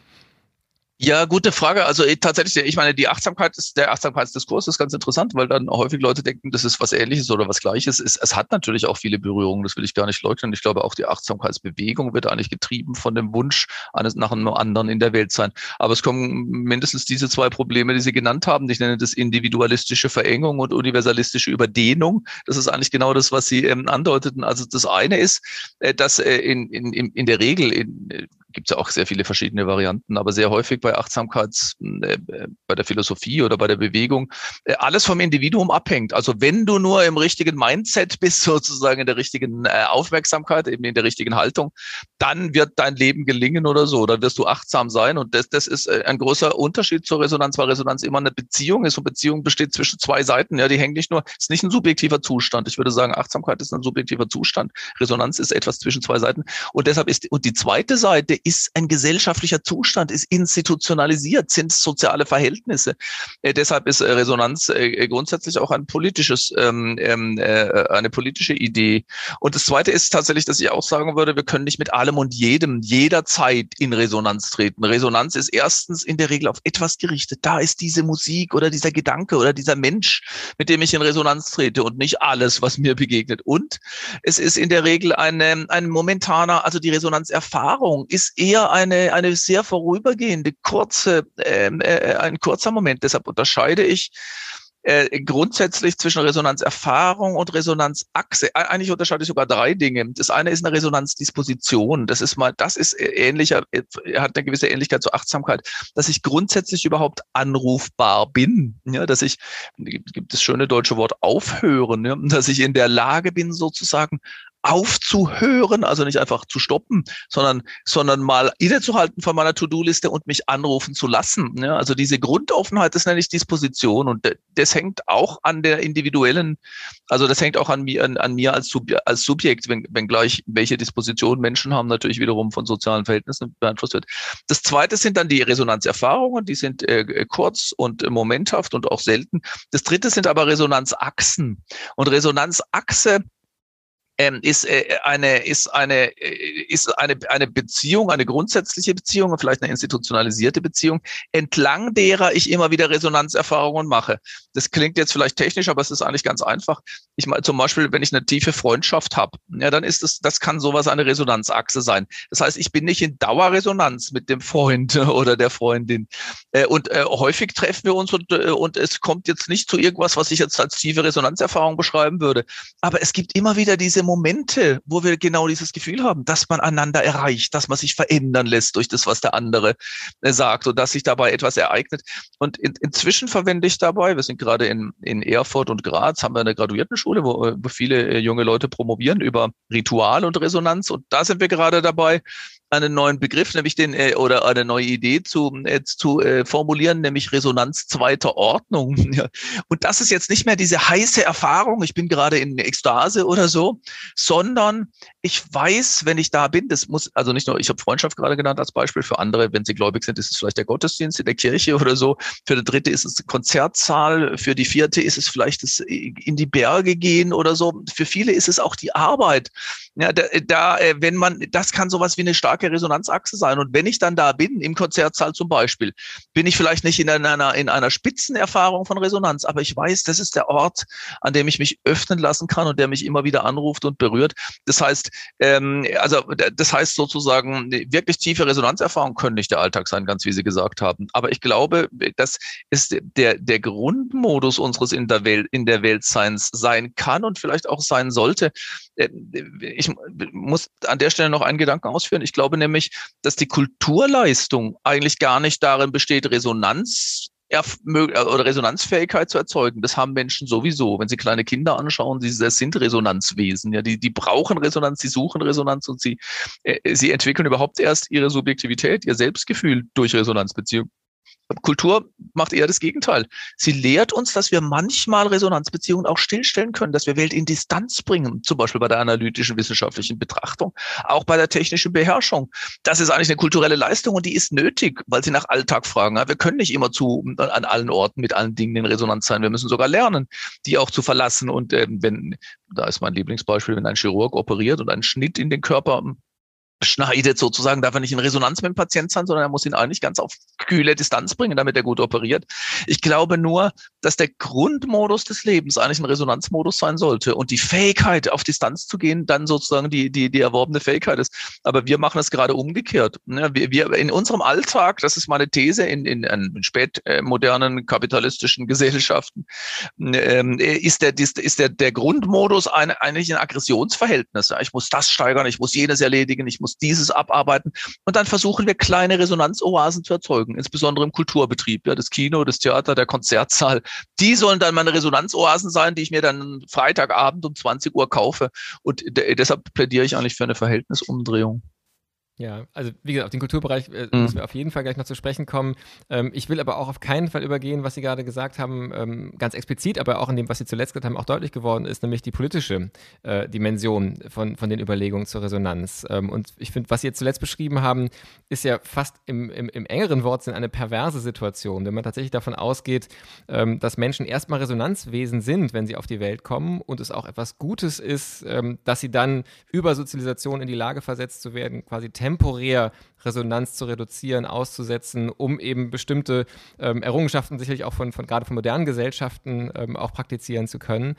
Ja, gute Frage. Also äh, tatsächlich, ich meine, die Achtsamkeit ist, der Achtsamkeitsdiskurs ist ganz interessant, weil dann häufig Leute denken, das ist was ähnliches oder was gleiches. Es, es hat natürlich auch viele Berührungen, das will ich gar nicht leugnen. Ich glaube, auch die Achtsamkeitsbewegung wird eigentlich getrieben von dem Wunsch eines nach einem anderen in der Welt sein. Aber es kommen mindestens diese zwei Probleme, die Sie genannt haben. Ich nenne das individualistische Verengung und universalistische Überdehnung. Das ist eigentlich genau das, was Sie ähm, andeuteten. Also das eine ist, äh, dass äh, in, in, in der Regel in, gibt es ja auch sehr viele verschiedene Varianten, aber sehr häufig bei Achtsamkeits, äh, bei der Philosophie oder bei der Bewegung, äh, alles vom Individuum abhängt. Also wenn du nur im richtigen Mindset bist, sozusagen in der richtigen äh, Aufmerksamkeit, eben in der richtigen Haltung, dann wird dein Leben gelingen oder so, dann wirst du achtsam sein. Und das, das ist äh, ein großer Unterschied zur Resonanz, weil Resonanz immer eine Beziehung ist und Beziehung besteht zwischen zwei Seiten. Ja, die hängen nicht nur, ist nicht ein subjektiver Zustand. Ich würde sagen, Achtsamkeit ist ein subjektiver Zustand. Resonanz ist etwas zwischen zwei Seiten. Und deshalb ist, und die zweite Seite ist ein gesellschaftlicher Zustand, ist institutionalisiert, sind soziale Verhältnisse. Äh, deshalb ist äh, Resonanz äh, grundsätzlich auch ein politisches, ähm, ähm, äh, eine politische Idee. Und das Zweite ist tatsächlich, dass ich auch sagen würde, wir können nicht mit allem und jedem jederzeit in Resonanz treten. Resonanz ist erstens in der Regel auf etwas gerichtet. Da ist diese Musik oder dieser Gedanke oder dieser Mensch, mit dem ich in Resonanz trete und nicht alles, was mir begegnet. Und es ist in der Regel eine, ein momentaner, also die Resonanzerfahrung ist eher eine, eine sehr vorübergehende, kurze, ähm, äh, ein kurzer Moment. Deshalb unterscheide ich äh, grundsätzlich zwischen Resonanzerfahrung und Resonanzachse. Eigentlich unterscheide ich sogar drei Dinge. Das eine ist eine Resonanzdisposition. Das ist mal, das ist ähnlicher, äh, hat eine gewisse Ähnlichkeit zur Achtsamkeit, dass ich grundsätzlich überhaupt anrufbar bin. Ja, dass ich, gibt das schöne deutsche Wort aufhören, ja, dass ich in der Lage bin, sozusagen aufzuhören, also nicht einfach zu stoppen, sondern, sondern mal innezuhalten von meiner To-Do-Liste und mich anrufen zu lassen. Ja, also diese Grundoffenheit, das nenne ich Disposition und das hängt auch an der individuellen, also das hängt auch an mir, an, an mir als, Sub, als Subjekt, wenn, wenn gleich welche Disposition Menschen haben, natürlich wiederum von sozialen Verhältnissen beeinflusst wird. Das zweite sind dann die Resonanzerfahrungen, die sind äh, kurz und äh, momenthaft und auch selten. Das dritte sind aber Resonanzachsen. Und Resonanzachse ähm, ist äh, eine ist eine äh, ist eine eine Beziehung, eine grundsätzliche Beziehung vielleicht eine institutionalisierte Beziehung, entlang derer ich immer wieder Resonanzerfahrungen mache. Das klingt jetzt vielleicht technisch, aber es ist eigentlich ganz einfach. Ich mal zum Beispiel, wenn ich eine tiefe Freundschaft habe, ja, dann ist es das kann sowas eine Resonanzachse sein. Das heißt, ich bin nicht in Dauerresonanz mit dem Freund oder der Freundin. Äh, und äh, häufig treffen wir uns und äh, und es kommt jetzt nicht zu irgendwas, was ich jetzt als tiefe Resonanzerfahrung beschreiben würde. Aber es gibt immer wieder diese Momente, wo wir genau dieses Gefühl haben, dass man einander erreicht, dass man sich verändern lässt durch das, was der andere äh, sagt und dass sich dabei etwas ereignet. Und in, inzwischen verwende ich dabei, wir sind gerade in, in Erfurt und Graz, haben wir eine Graduiertenschule, wo, wo viele äh, junge Leute promovieren über Ritual und Resonanz. Und da sind wir gerade dabei, einen neuen Begriff, nämlich den äh, oder eine neue Idee zu, äh, zu äh, formulieren, nämlich Resonanz zweiter Ordnung. Ja. Und das ist jetzt nicht mehr diese heiße Erfahrung, ich bin gerade in Ekstase oder so, sondern ich weiß, wenn ich da bin, das muss, also nicht nur, ich habe Freundschaft gerade genannt als Beispiel, für andere, wenn sie gläubig sind, ist es vielleicht der Gottesdienst in der Kirche oder so, für die dritte ist es Konzertsaal, für die vierte ist es vielleicht das in die Berge gehen oder so. Für viele ist es auch die Arbeit. Ja, da, da, äh, wenn man, das kann sowas wie eine starke Resonanzachse sein. Und wenn ich dann da bin, im Konzertsaal zum Beispiel, bin ich vielleicht nicht in einer, in einer Spitzenerfahrung von Resonanz, aber ich weiß, das ist der Ort, an dem ich mich öffnen lassen kann und der mich immer wieder anruft und berührt. Das heißt, ähm, also das heißt sozusagen, wirklich tiefe Resonanzerfahrungen können nicht der Alltag sein, ganz wie Sie gesagt haben. Aber ich glaube, das ist der, der Grundmodus unseres in der Welt, in der Weltseins sein kann und vielleicht auch sein sollte. Äh, ich muss an der Stelle noch einen Gedanken ausführen. Ich glaube nämlich, dass die Kulturleistung eigentlich gar nicht darin besteht, Resonanz oder Resonanzfähigkeit zu erzeugen. Das haben Menschen sowieso. Wenn Sie kleine Kinder anschauen, sie sind Resonanzwesen. Ja, die, die brauchen Resonanz, sie suchen Resonanz und sie, äh, sie entwickeln überhaupt erst ihre Subjektivität, ihr Selbstgefühl durch Resonanzbeziehungen. Kultur macht eher das Gegenteil. Sie lehrt uns, dass wir manchmal Resonanzbeziehungen auch stillstellen können, dass wir Welt in Distanz bringen, zum Beispiel bei der analytischen wissenschaftlichen Betrachtung, auch bei der technischen Beherrschung. Das ist eigentlich eine kulturelle Leistung und die ist nötig, weil sie nach Alltag fragen. Wir können nicht immer zu an allen Orten mit allen Dingen in Resonanz sein. Wir müssen sogar lernen, die auch zu verlassen. Und äh, wenn, da ist mein Lieblingsbeispiel, wenn ein Chirurg operiert und einen Schnitt in den Körper schneidet sozusagen, darf er nicht in Resonanz mit dem Patient sein, sondern er muss ihn eigentlich ganz auf kühle Distanz bringen, damit er gut operiert. Ich glaube nur, dass der Grundmodus des Lebens eigentlich ein Resonanzmodus sein sollte und die Fähigkeit, auf Distanz zu gehen, dann sozusagen die, die, die erworbene Fähigkeit ist. Aber wir machen es gerade umgekehrt. Ne? Wir, wir in unserem Alltag, das ist meine These, in, in, in spätmodernen kapitalistischen Gesellschaften, ähm, ist der, ist der, der Grundmodus eigentlich ein Aggressionsverhältnis. Ich muss das steigern, ich muss jenes erledigen, ich muss muss dieses abarbeiten. Und dann versuchen wir kleine Resonanzoasen zu erzeugen, insbesondere im Kulturbetrieb. Ja, das Kino, das Theater, der Konzertsaal. Die sollen dann meine Resonanzoasen sein, die ich mir dann Freitagabend um 20 Uhr kaufe. Und deshalb plädiere ich eigentlich für eine Verhältnisumdrehung. Ja, also wie gesagt, auf den Kulturbereich äh, mhm. müssen wir auf jeden Fall gleich noch zu sprechen kommen. Ähm, ich will aber auch auf keinen Fall übergehen, was Sie gerade gesagt haben, ähm, ganz explizit, aber auch in dem, was Sie zuletzt gesagt haben, auch deutlich geworden ist, nämlich die politische äh, Dimension von, von den Überlegungen zur Resonanz. Ähm, und ich finde, was Sie jetzt zuletzt beschrieben haben, ist ja fast im, im, im engeren Wortsinn eine perverse Situation, wenn man tatsächlich davon ausgeht, ähm, dass Menschen erstmal Resonanzwesen sind, wenn sie auf die Welt kommen und es auch etwas Gutes ist, ähm, dass sie dann über Sozialisation in die Lage versetzt zu werden, quasi temporär temporär Resonanz zu reduzieren, auszusetzen, um eben bestimmte ähm, Errungenschaften sicherlich auch von, von gerade von modernen Gesellschaften ähm, auch praktizieren zu können.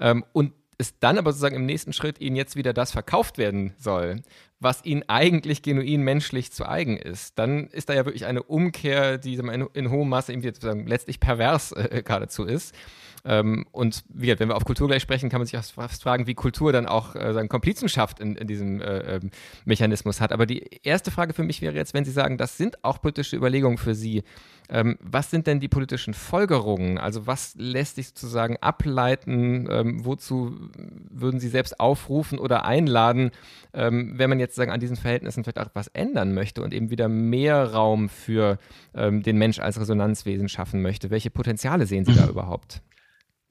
Ähm, und es dann aber sozusagen im nächsten Schritt ihnen jetzt wieder das verkauft werden soll, was ihnen eigentlich genuin menschlich zu eigen ist, dann ist da ja wirklich eine Umkehr, die in, in hohem Maße eben letztlich pervers äh, geradezu ist. Ähm, und wie gesagt, wenn wir auf Kultur gleich sprechen, kann man sich auch fast fragen, wie Kultur dann auch äh, seine Komplizenschaft in, in diesem äh, ähm, Mechanismus hat. Aber die erste Frage für mich wäre jetzt, wenn Sie sagen, das sind auch politische Überlegungen für Sie, ähm, was sind denn die politischen Folgerungen? Also was lässt sich sozusagen ableiten? Ähm, wozu würden Sie selbst aufrufen oder einladen, ähm, wenn man jetzt sagen an diesen Verhältnissen vielleicht auch was ändern möchte und eben wieder mehr Raum für ähm, den Mensch als Resonanzwesen schaffen möchte? Welche Potenziale sehen Sie da überhaupt?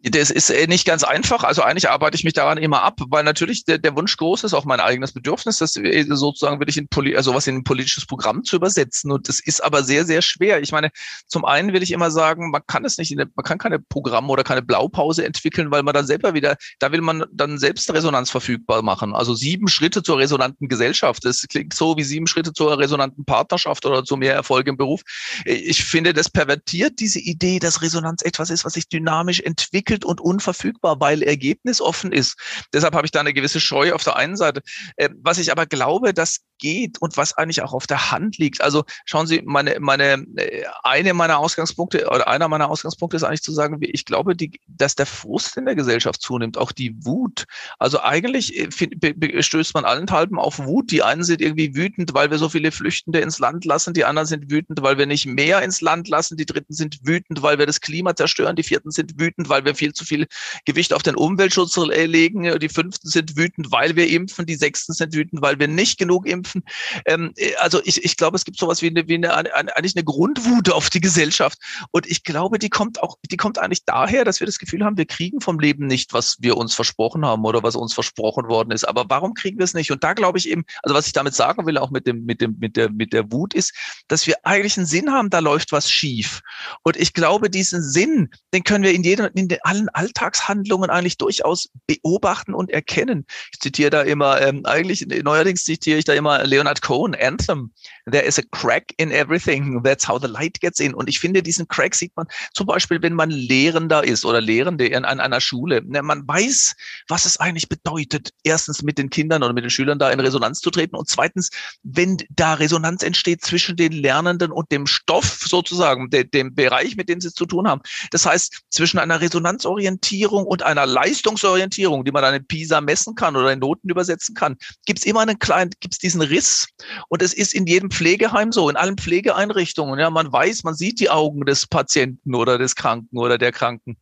Das ist äh, nicht ganz einfach. Also eigentlich arbeite ich mich daran immer ab, weil natürlich der, der Wunsch groß ist, auch mein eigenes Bedürfnis, das äh, sozusagen will ich in Poli also was in ein politisches Programm zu übersetzen. Und das ist aber sehr, sehr schwer. Ich meine, zum einen will ich immer sagen, man kann es nicht, man kann keine Programme oder keine Blaupause entwickeln, weil man dann selber wieder, da will man dann selbst Resonanz verfügbar machen. Also sieben Schritte zur resonanten Gesellschaft. Das klingt so wie sieben Schritte zur resonanten Partnerschaft oder zu mehr Erfolg im Beruf. Ich finde, das pervertiert diese Idee, dass Resonanz etwas ist, was sich dynamisch entwickelt entwickelt und unverfügbar, weil Ergebnis offen ist. Deshalb habe ich da eine gewisse Scheu auf der einen Seite. Äh, was ich aber glaube, das geht und was eigentlich auch auf der Hand liegt. Also schauen Sie, meine, meine, äh, eine meiner Ausgangspunkte oder einer meiner Ausgangspunkte ist eigentlich zu sagen, ich glaube, die, dass der Frust in der Gesellschaft zunimmt, auch die Wut. Also eigentlich äh, stößt man allenthalben auf Wut. Die einen sind irgendwie wütend, weil wir so viele Flüchtende ins Land lassen. Die anderen sind wütend, weil wir nicht mehr ins Land lassen. Die dritten sind wütend, weil wir das Klima zerstören. Die vierten sind wütend, weil wir viel zu viel Gewicht auf den Umweltschutz legen. Die fünften sind wütend, weil wir impfen. Die sechsten sind wütend, weil wir nicht genug impfen. Ähm, äh, also ich, ich glaube, es gibt sowas wie eine, wie eine, eigentlich eine Grundwut auf die Gesellschaft. Und ich glaube, die kommt auch, die kommt eigentlich daher, dass wir das Gefühl haben, wir kriegen vom Leben nicht, was wir uns versprochen haben oder was uns versprochen worden ist. Aber warum kriegen wir es nicht? Und da glaube ich eben, also was ich damit sagen will, auch mit dem, mit dem, mit der, mit der Wut ist, dass wir eigentlich einen Sinn haben, da läuft was schief. Und ich glaube, diesen Sinn, den können wir in jedem, in allen Alltagshandlungen eigentlich durchaus beobachten und erkennen. Ich zitiere da immer, ähm, eigentlich neuerdings zitiere ich da immer Leonard Cohen, Anthem. There is a crack in everything. That's how the light gets in. Und ich finde, diesen Crack sieht man zum Beispiel, wenn man Lehrender ist oder Lehrende in, an einer Schule. Man weiß, was es eigentlich bedeutet, erstens mit den Kindern oder mit den Schülern da in Resonanz zu treten und zweitens, wenn da Resonanz entsteht zwischen den Lernenden und dem Stoff sozusagen, de, dem Bereich, mit dem sie zu tun haben. Das heißt, zwischen einer Resonanzorientierung und einer Leistungsorientierung, die man dann in PISA messen kann oder in Noten übersetzen kann, gibt es immer einen kleinen, gibt es diesen Riss. Und es ist in jedem Pflegeheim so, in allen Pflegeeinrichtungen. Ja, man weiß, man sieht die Augen des Patienten oder des Kranken oder der Kranken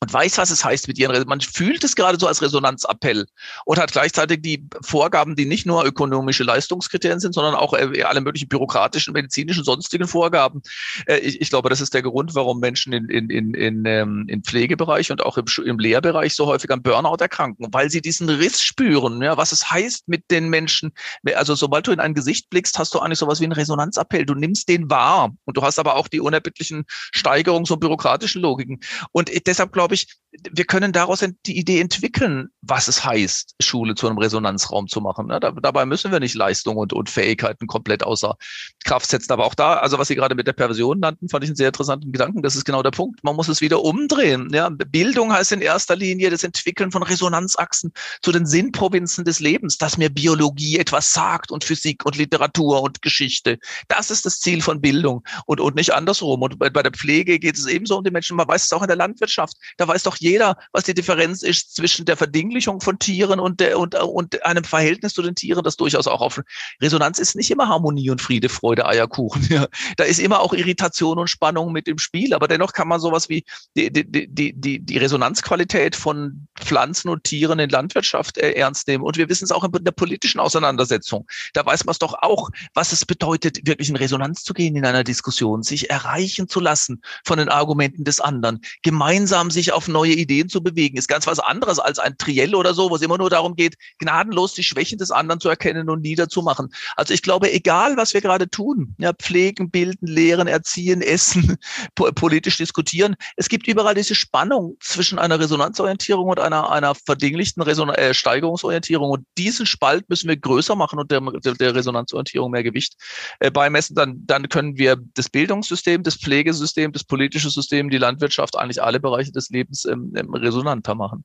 und weiß, was es heißt mit ihren, man fühlt es gerade so als Resonanzappell und hat gleichzeitig die Vorgaben, die nicht nur ökonomische Leistungskriterien sind, sondern auch äh, alle möglichen bürokratischen, medizinischen, sonstigen Vorgaben. Äh, ich, ich, glaube, das ist der Grund, warum Menschen in, in, in, in, ähm, im Pflegebereich und auch im, im Lehrbereich so häufig am Burnout erkranken, weil sie diesen Riss spüren, ja, was es heißt mit den Menschen. Also sobald du in ein Gesicht blickst, hast du eigentlich sowas wie einen Resonanzappell. Du nimmst den wahr und du hast aber auch die unerbittlichen Steigerungs- und bürokratischen Logiken. Und deshalb glaube ich, wir können daraus die Idee entwickeln, was es heißt, Schule zu einem Resonanzraum zu machen. Ne? dabei müssen wir nicht Leistung und, und Fähigkeiten komplett außer Kraft setzen. Aber auch da, also was Sie gerade mit der Perversion nannten, fand ich einen sehr interessanten Gedanken. Das ist genau der Punkt. Man muss es wieder umdrehen. Ja? Bildung heißt in erster Linie das Entwickeln von Resonanzachsen zu den Sinnprovinzen des Lebens, dass mir Biologie etwas sagt und Physik und Literatur und Geschichte. Das ist das Ziel von Bildung und, und nicht andersrum. Und bei, bei der Pflege geht es ebenso um die Menschen. Man weiß es auch in der Landwirtschaft. Da weiß doch jeder, was die Differenz ist zwischen der Verdinglichung von Tieren und, der, und, und einem Verhältnis zu den Tieren, das durchaus auch auf Resonanz ist nicht immer Harmonie und Friede, Freude, Eierkuchen. Ja. Da ist immer auch Irritation und Spannung mit im Spiel, aber dennoch kann man sowas wie die, die, die, die, die Resonanzqualität von Pflanzen und Tieren in Landwirtschaft äh, ernst nehmen. Und wir wissen es auch in der politischen Auseinandersetzung. Da weiß man es doch auch, was es bedeutet, wirklich in Resonanz zu gehen in einer Diskussion, sich erreichen zu lassen von den Argumenten des anderen, gemeinsam sich auf neue Ideen zu bewegen, ist ganz was anderes als ein Triell oder so, wo es immer nur darum geht, gnadenlos die Schwächen des anderen zu erkennen und niederzumachen. Also ich glaube, egal was wir gerade tun, ja, pflegen, bilden, lehren, erziehen, essen, politisch diskutieren, es gibt überall diese Spannung zwischen einer Resonanzorientierung und einer, einer verdinglichten Reson äh, Steigerungsorientierung. Und diesen Spalt müssen wir größer machen und der, der Resonanzorientierung mehr Gewicht äh, beimessen. Dann, dann können wir das Bildungssystem, das Pflegesystem, das politische System, die Landwirtschaft, eigentlich alle Bereiche des Lebens ähm, resonanter machen.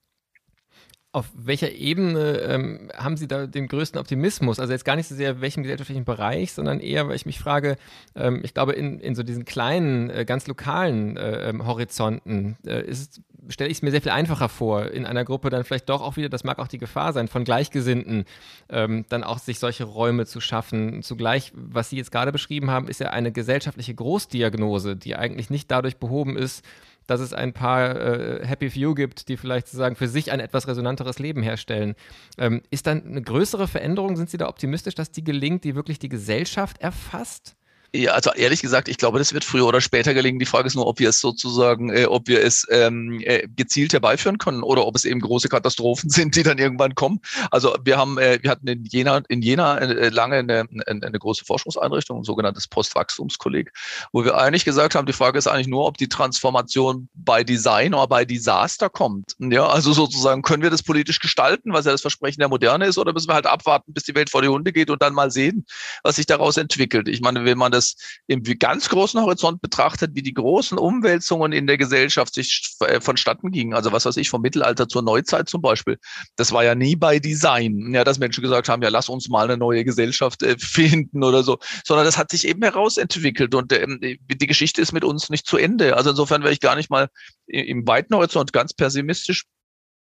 Auf welcher Ebene ähm, haben Sie da den größten Optimismus? Also jetzt gar nicht so sehr welchem gesellschaftlichen Bereich, sondern eher, weil ich mich frage, ähm, ich glaube, in, in so diesen kleinen, äh, ganz lokalen äh, ähm, Horizonten äh, stelle ich es mir sehr viel einfacher vor, in einer Gruppe dann vielleicht doch auch wieder, das mag auch die Gefahr sein, von Gleichgesinnten ähm, dann auch sich solche Räume zu schaffen. Zugleich, was Sie jetzt gerade beschrieben haben, ist ja eine gesellschaftliche Großdiagnose, die eigentlich nicht dadurch behoben ist, dass es ein paar äh, Happy Few gibt, die vielleicht sozusagen für sich ein etwas resonanteres Leben herstellen. Ähm, ist dann eine größere Veränderung? Sind Sie da optimistisch, dass die gelingt, die wirklich die Gesellschaft erfasst? Ja, also ehrlich gesagt, ich glaube, das wird früher oder später gelingen. Die Frage ist nur, ob wir es sozusagen, äh, ob wir es ähm, äh, gezielt herbeiführen können oder ob es eben große Katastrophen sind, die dann irgendwann kommen. Also wir haben, äh, wir hatten in Jena, in Jena äh, lange eine, eine, eine große Forschungseinrichtung, ein sogenanntes Postwachstumskolleg, wo wir eigentlich gesagt haben, die Frage ist eigentlich nur, ob die Transformation bei Design oder bei Desaster kommt. Ja, also sozusagen können wir das politisch gestalten, was ja das Versprechen der Moderne ist, oder müssen wir halt abwarten, bis die Welt vor die Hunde geht und dann mal sehen, was sich daraus entwickelt. Ich meine, wenn man das das im ganz großen Horizont betrachtet, wie die großen Umwälzungen in der Gesellschaft sich äh, vonstatten gingen. Also was weiß ich, vom Mittelalter zur Neuzeit zum Beispiel. Das war ja nie bei Design, ja, dass Menschen gesagt haben, ja, lass uns mal eine neue Gesellschaft äh, finden oder so, sondern das hat sich eben herausentwickelt und ähm, die Geschichte ist mit uns nicht zu Ende. Also insofern wäre ich gar nicht mal im weiten Horizont ganz pessimistisch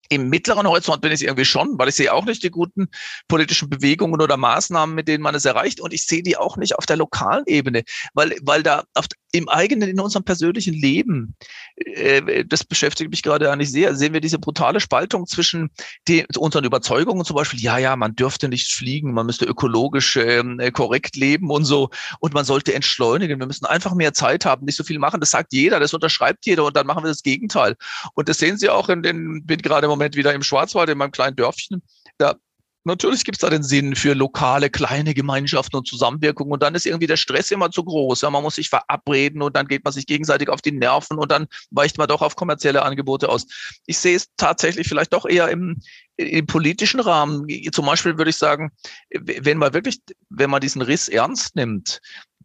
im mittleren Horizont bin ich irgendwie schon, weil ich sehe auch nicht die guten politischen Bewegungen oder Maßnahmen, mit denen man es erreicht. Und ich sehe die auch nicht auf der lokalen Ebene, weil, weil da auf, im eigenen, in unserem persönlichen Leben, äh, das beschäftigt mich gerade eigentlich sehr, sehen wir diese brutale Spaltung zwischen die, unseren Überzeugungen, zum Beispiel, ja, ja, man dürfte nicht fliegen, man müsste ökologisch äh, korrekt leben und so. Und man sollte entschleunigen. Wir müssen einfach mehr Zeit haben, nicht so viel machen. Das sagt jeder, das unterschreibt jeder und dann machen wir das Gegenteil. Und das sehen Sie auch in den, bin gerade im Moment wieder im Schwarzwald, in meinem kleinen Dörfchen. Da Natürlich gibt es da den Sinn für lokale kleine Gemeinschaften und Zusammenwirkung und dann ist irgendwie der Stress immer zu groß. Ja, man muss sich verabreden und dann geht man sich gegenseitig auf die Nerven und dann weicht man doch auf kommerzielle Angebote aus. Ich sehe es tatsächlich vielleicht doch eher im, im politischen Rahmen. Zum Beispiel würde ich sagen, wenn man wirklich, wenn man diesen Riss ernst nimmt,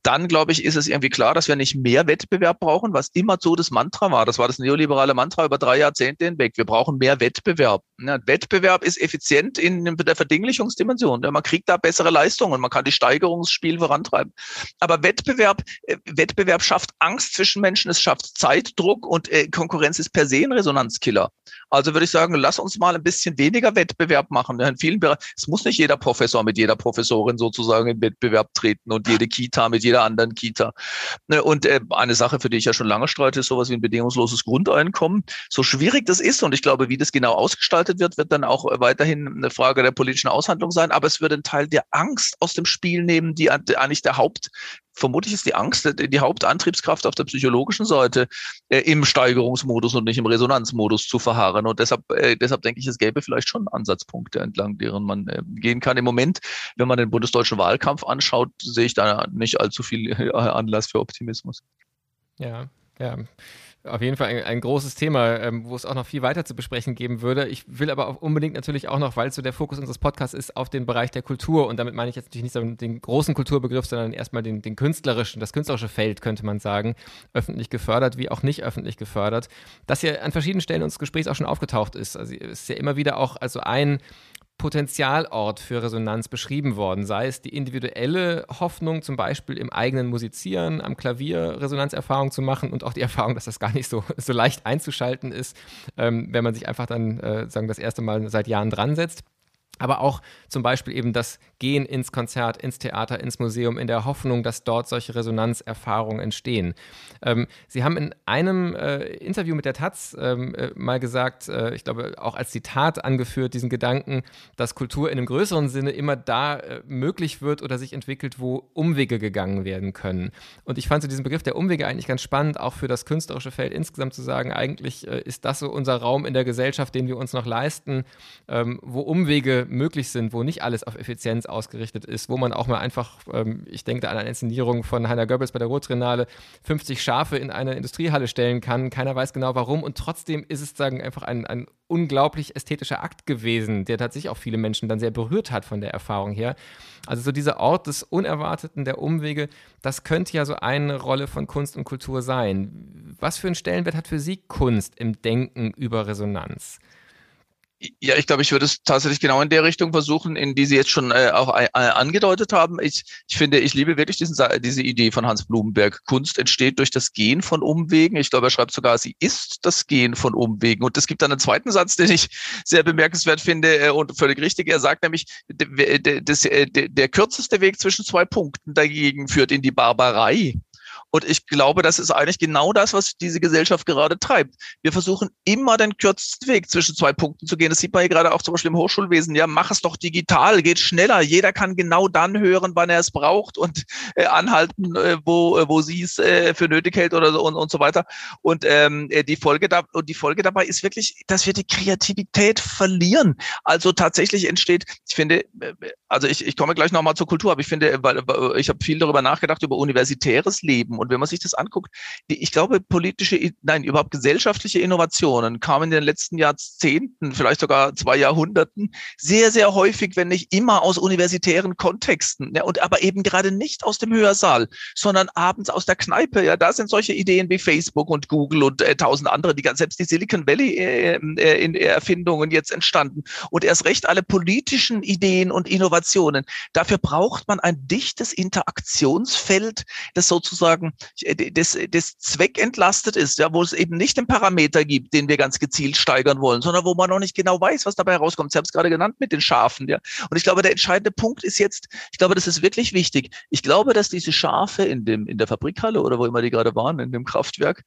dann, glaube ich, ist es irgendwie klar, dass wir nicht mehr Wettbewerb brauchen, was immer so das Mantra war. Das war das neoliberale Mantra über drei Jahrzehnte hinweg. Wir brauchen mehr Wettbewerb. Ja, Wettbewerb ist effizient in der Verdinglichungsdimension. Ja, man kriegt da bessere Leistungen, man kann die Steigerungsspiel vorantreiben. Aber Wettbewerb, äh, Wettbewerb schafft Angst zwischen Menschen, es schafft Zeitdruck und äh, Konkurrenz ist per se ein Resonanzkiller. Also würde ich sagen, lass uns mal ein bisschen weniger Wettbewerb machen. In vielen Bereichen, es muss nicht jeder Professor mit jeder Professorin sozusagen in Wettbewerb treten und jede Kita mit jeder anderen Kita. Ne, und äh, eine Sache, für die ich ja schon lange streite, ist sowas wie ein bedingungsloses Grundeinkommen. So schwierig das ist und ich glaube, wie das genau ausgestaltet wird, wird dann auch weiterhin eine Frage der politischen Aushandlung sein. Aber es wird einen Teil der Angst aus dem Spiel nehmen, die eigentlich der Haupt vermutlich ist die Angst die Hauptantriebskraft auf der psychologischen Seite äh, im Steigerungsmodus und nicht im Resonanzmodus zu verharren. Und deshalb, äh, deshalb denke ich, es gäbe vielleicht schon Ansatzpunkte, entlang deren man äh, gehen kann. Im Moment, wenn man den bundesdeutschen Wahlkampf anschaut, sehe ich da nicht allzu viel äh, Anlass für Optimismus. Ja, ja auf jeden Fall ein, ein großes Thema, ähm, wo es auch noch viel weiter zu besprechen geben würde. Ich will aber auch unbedingt natürlich auch noch, weil so der Fokus unseres Podcasts ist, auf den Bereich der Kultur. Und damit meine ich jetzt natürlich nicht so den großen Kulturbegriff, sondern erstmal den, den künstlerischen, das künstlerische Feld, könnte man sagen, öffentlich gefördert wie auch nicht öffentlich gefördert. Das ja an verschiedenen Stellen unseres Gesprächs auch schon aufgetaucht ist. Also es ist ja immer wieder auch also ein Potenzialort für Resonanz beschrieben worden, sei es die individuelle Hoffnung, zum Beispiel im eigenen Musizieren, am Klavier Resonanzerfahrung zu machen und auch die Erfahrung, dass das gar nicht so, so leicht einzuschalten ist, ähm, wenn man sich einfach dann äh, sagen das erste Mal seit Jahren dran setzt aber auch zum Beispiel eben das Gehen ins Konzert, ins Theater, ins Museum in der Hoffnung, dass dort solche Resonanzerfahrungen entstehen. Ähm, Sie haben in einem äh, Interview mit der Taz ähm, äh, mal gesagt, äh, ich glaube auch als Zitat angeführt, diesen Gedanken, dass Kultur in einem größeren Sinne immer da äh, möglich wird oder sich entwickelt, wo Umwege gegangen werden können. Und ich fand so diesen Begriff der Umwege eigentlich ganz spannend, auch für das künstlerische Feld insgesamt zu sagen, eigentlich äh, ist das so unser Raum in der Gesellschaft, den wir uns noch leisten, ähm, wo Umwege möglich sind, wo nicht alles auf Effizienz ausgerichtet ist, wo man auch mal einfach, ähm, ich denke da an eine Inszenierung von Heiner Goebbels bei der Rotrenale, 50 Schafe in eine Industriehalle stellen kann. Keiner weiß genau warum und trotzdem ist es sagen einfach ein, ein unglaublich ästhetischer Akt gewesen, der tatsächlich auch viele Menschen dann sehr berührt hat von der Erfahrung her. Also so dieser Ort des Unerwarteten, der Umwege, das könnte ja so eine Rolle von Kunst und Kultur sein. Was für einen Stellenwert hat für Sie Kunst im Denken über Resonanz? Ja, ich glaube, ich würde es tatsächlich genau in der Richtung versuchen, in die Sie jetzt schon äh, auch äh, angedeutet haben. Ich, ich finde, ich liebe wirklich diesen, diese Idee von Hans Blumenberg. Kunst entsteht durch das Gehen von Umwegen. Ich glaube, er schreibt sogar, sie ist das Gehen von Umwegen. Und es gibt dann einen zweiten Satz, den ich sehr bemerkenswert finde äh, und völlig richtig. Er sagt nämlich, der, der, der kürzeste Weg zwischen zwei Punkten dagegen führt in die Barbarei. Und ich glaube, das ist eigentlich genau das, was diese Gesellschaft gerade treibt. Wir versuchen immer den kürzesten Weg zwischen zwei Punkten zu gehen. Das sieht man hier gerade auch zum Beispiel im Hochschulwesen. Ja, mach es doch digital, geht schneller. Jeder kann genau dann hören, wann er es braucht und äh, anhalten, äh, wo, äh, wo sie es äh, für nötig hält oder so und, und so weiter. Und ähm, äh, die Folge da und die Folge dabei ist wirklich, dass wir die Kreativität verlieren. Also tatsächlich entsteht, ich finde, also ich, ich komme gleich nochmal zur Kultur, aber ich finde, weil, ich habe viel darüber nachgedacht über universitäres Leben und wenn man sich das anguckt, ich glaube, politische, nein, überhaupt gesellschaftliche Innovationen kamen in den letzten Jahrzehnten, vielleicht sogar zwei Jahrhunderten, sehr, sehr häufig, wenn nicht immer aus universitären Kontexten. Ja, und aber eben gerade nicht aus dem Hörsaal, sondern abends aus der Kneipe. Ja, da sind solche Ideen wie Facebook und Google und äh, tausend andere, die selbst die Silicon Valley äh, äh, in Erfindungen jetzt entstanden. Und erst recht alle politischen Ideen und Innovationen. Dafür braucht man ein dichtes Interaktionsfeld, das sozusagen sagen, äh, das, das zweckentlastet ist, ja, wo es eben nicht den Parameter gibt, den wir ganz gezielt steigern wollen, sondern wo man noch nicht genau weiß, was dabei herauskommt. Sie haben es gerade genannt mit den Schafen, ja. Und ich glaube, der entscheidende Punkt ist jetzt, ich glaube, das ist wirklich wichtig. Ich glaube, dass diese Schafe in dem, in der Fabrikhalle oder wo immer die gerade waren, in dem Kraftwerk,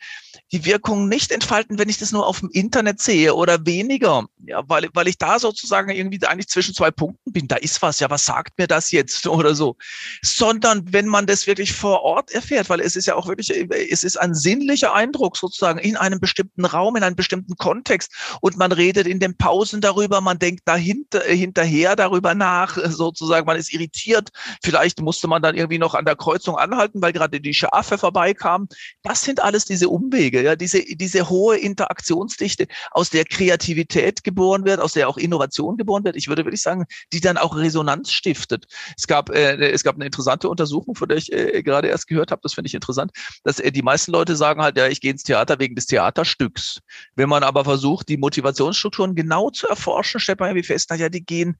die Wirkung nicht entfalten, wenn ich das nur auf dem Internet sehe oder weniger, ja, weil, weil ich da sozusagen irgendwie eigentlich zwischen zwei Punkten bin. Da ist was, ja, was sagt mir das jetzt oder so? Sondern wenn man das wirklich vor Ort erfährt, weil es ist ja auch wirklich, es ist ein sinnlicher Eindruck sozusagen in einem bestimmten Raum, in einem bestimmten Kontext und man redet in den Pausen darüber, man denkt dahinter, äh, hinterher darüber nach, äh, sozusagen, man ist irritiert. Vielleicht musste man dann irgendwie noch an der Kreuzung anhalten, weil gerade die Schafe vorbeikamen. Das sind alles diese Umwege, ja, diese, diese hohe Interaktionsdichte, aus der Kreativität geboren wird, aus der auch Innovation geboren wird. Ich würde wirklich sagen, die dann auch Resonanz stiftet. Es gab, äh, es gab eine interessante Untersuchung, von der ich äh, gerade erst gehört habe, das finde ich interessant, dass äh, die meisten Leute sagen halt, ja, ich gehe ins Theater wegen des Theaterstücks. Wenn man aber versucht, die Motivationsstrukturen genau zu erforschen, stellt man irgendwie fest, na ja, die gehen,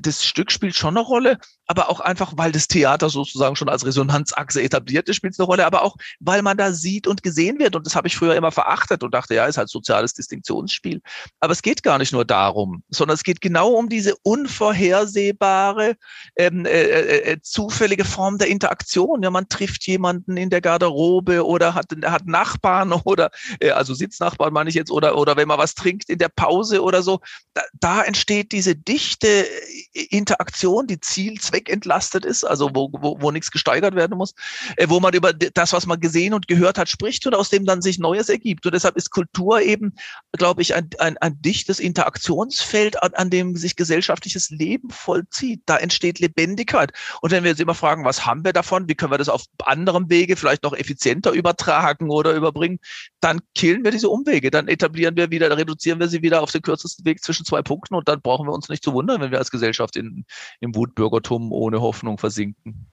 das Stück spielt schon eine Rolle, aber auch einfach, weil das Theater sozusagen schon als Resonanzachse etabliert ist, spielt es eine Rolle, aber auch, weil man da sieht und gesehen wird. Und das habe ich früher immer verachtet und dachte, ja, ist halt soziales Distinktionsspiel. Aber es geht gar nicht nur darum, sondern es geht genau um diese unvorhersehbare, ähm, äh, äh, äh, zufällige Form der Interaktion. Ja, man trifft jemanden in der Garderobe oder hat, hat Nachbarn oder, äh, also Sitznachbarn meine ich jetzt, oder, oder wenn man was trinkt in der Pause oder so. Da, da entsteht diese dichte äh, Interaktion, die Ziel zweckentlastet ist, also wo, wo, wo nichts gesteigert werden muss, äh, wo man über das, was man gesehen und gehört hat, spricht und aus dem dann sich Neues ergibt. Und deshalb ist Kultur eben, glaube ich, ein, ein, ein dichtes Interaktionsfeld, an, an dem sich gesellschaftliches Leben vollzieht. Da entsteht Lebendigkeit. Und wenn wir jetzt immer fragen, was haben wir davon, wie können wir das auf anderem Wege vielleicht noch effizienter übertragen oder überbringen, dann killen wir diese Umwege, dann etablieren wir wieder, reduzieren wir sie wieder auf den kürzesten Weg zwischen zwei Punkten und dann brauchen wir uns nicht zu wundern, wenn wir als Gesellschaft in, im Wutbürgertum ohne Hoffnung versinken.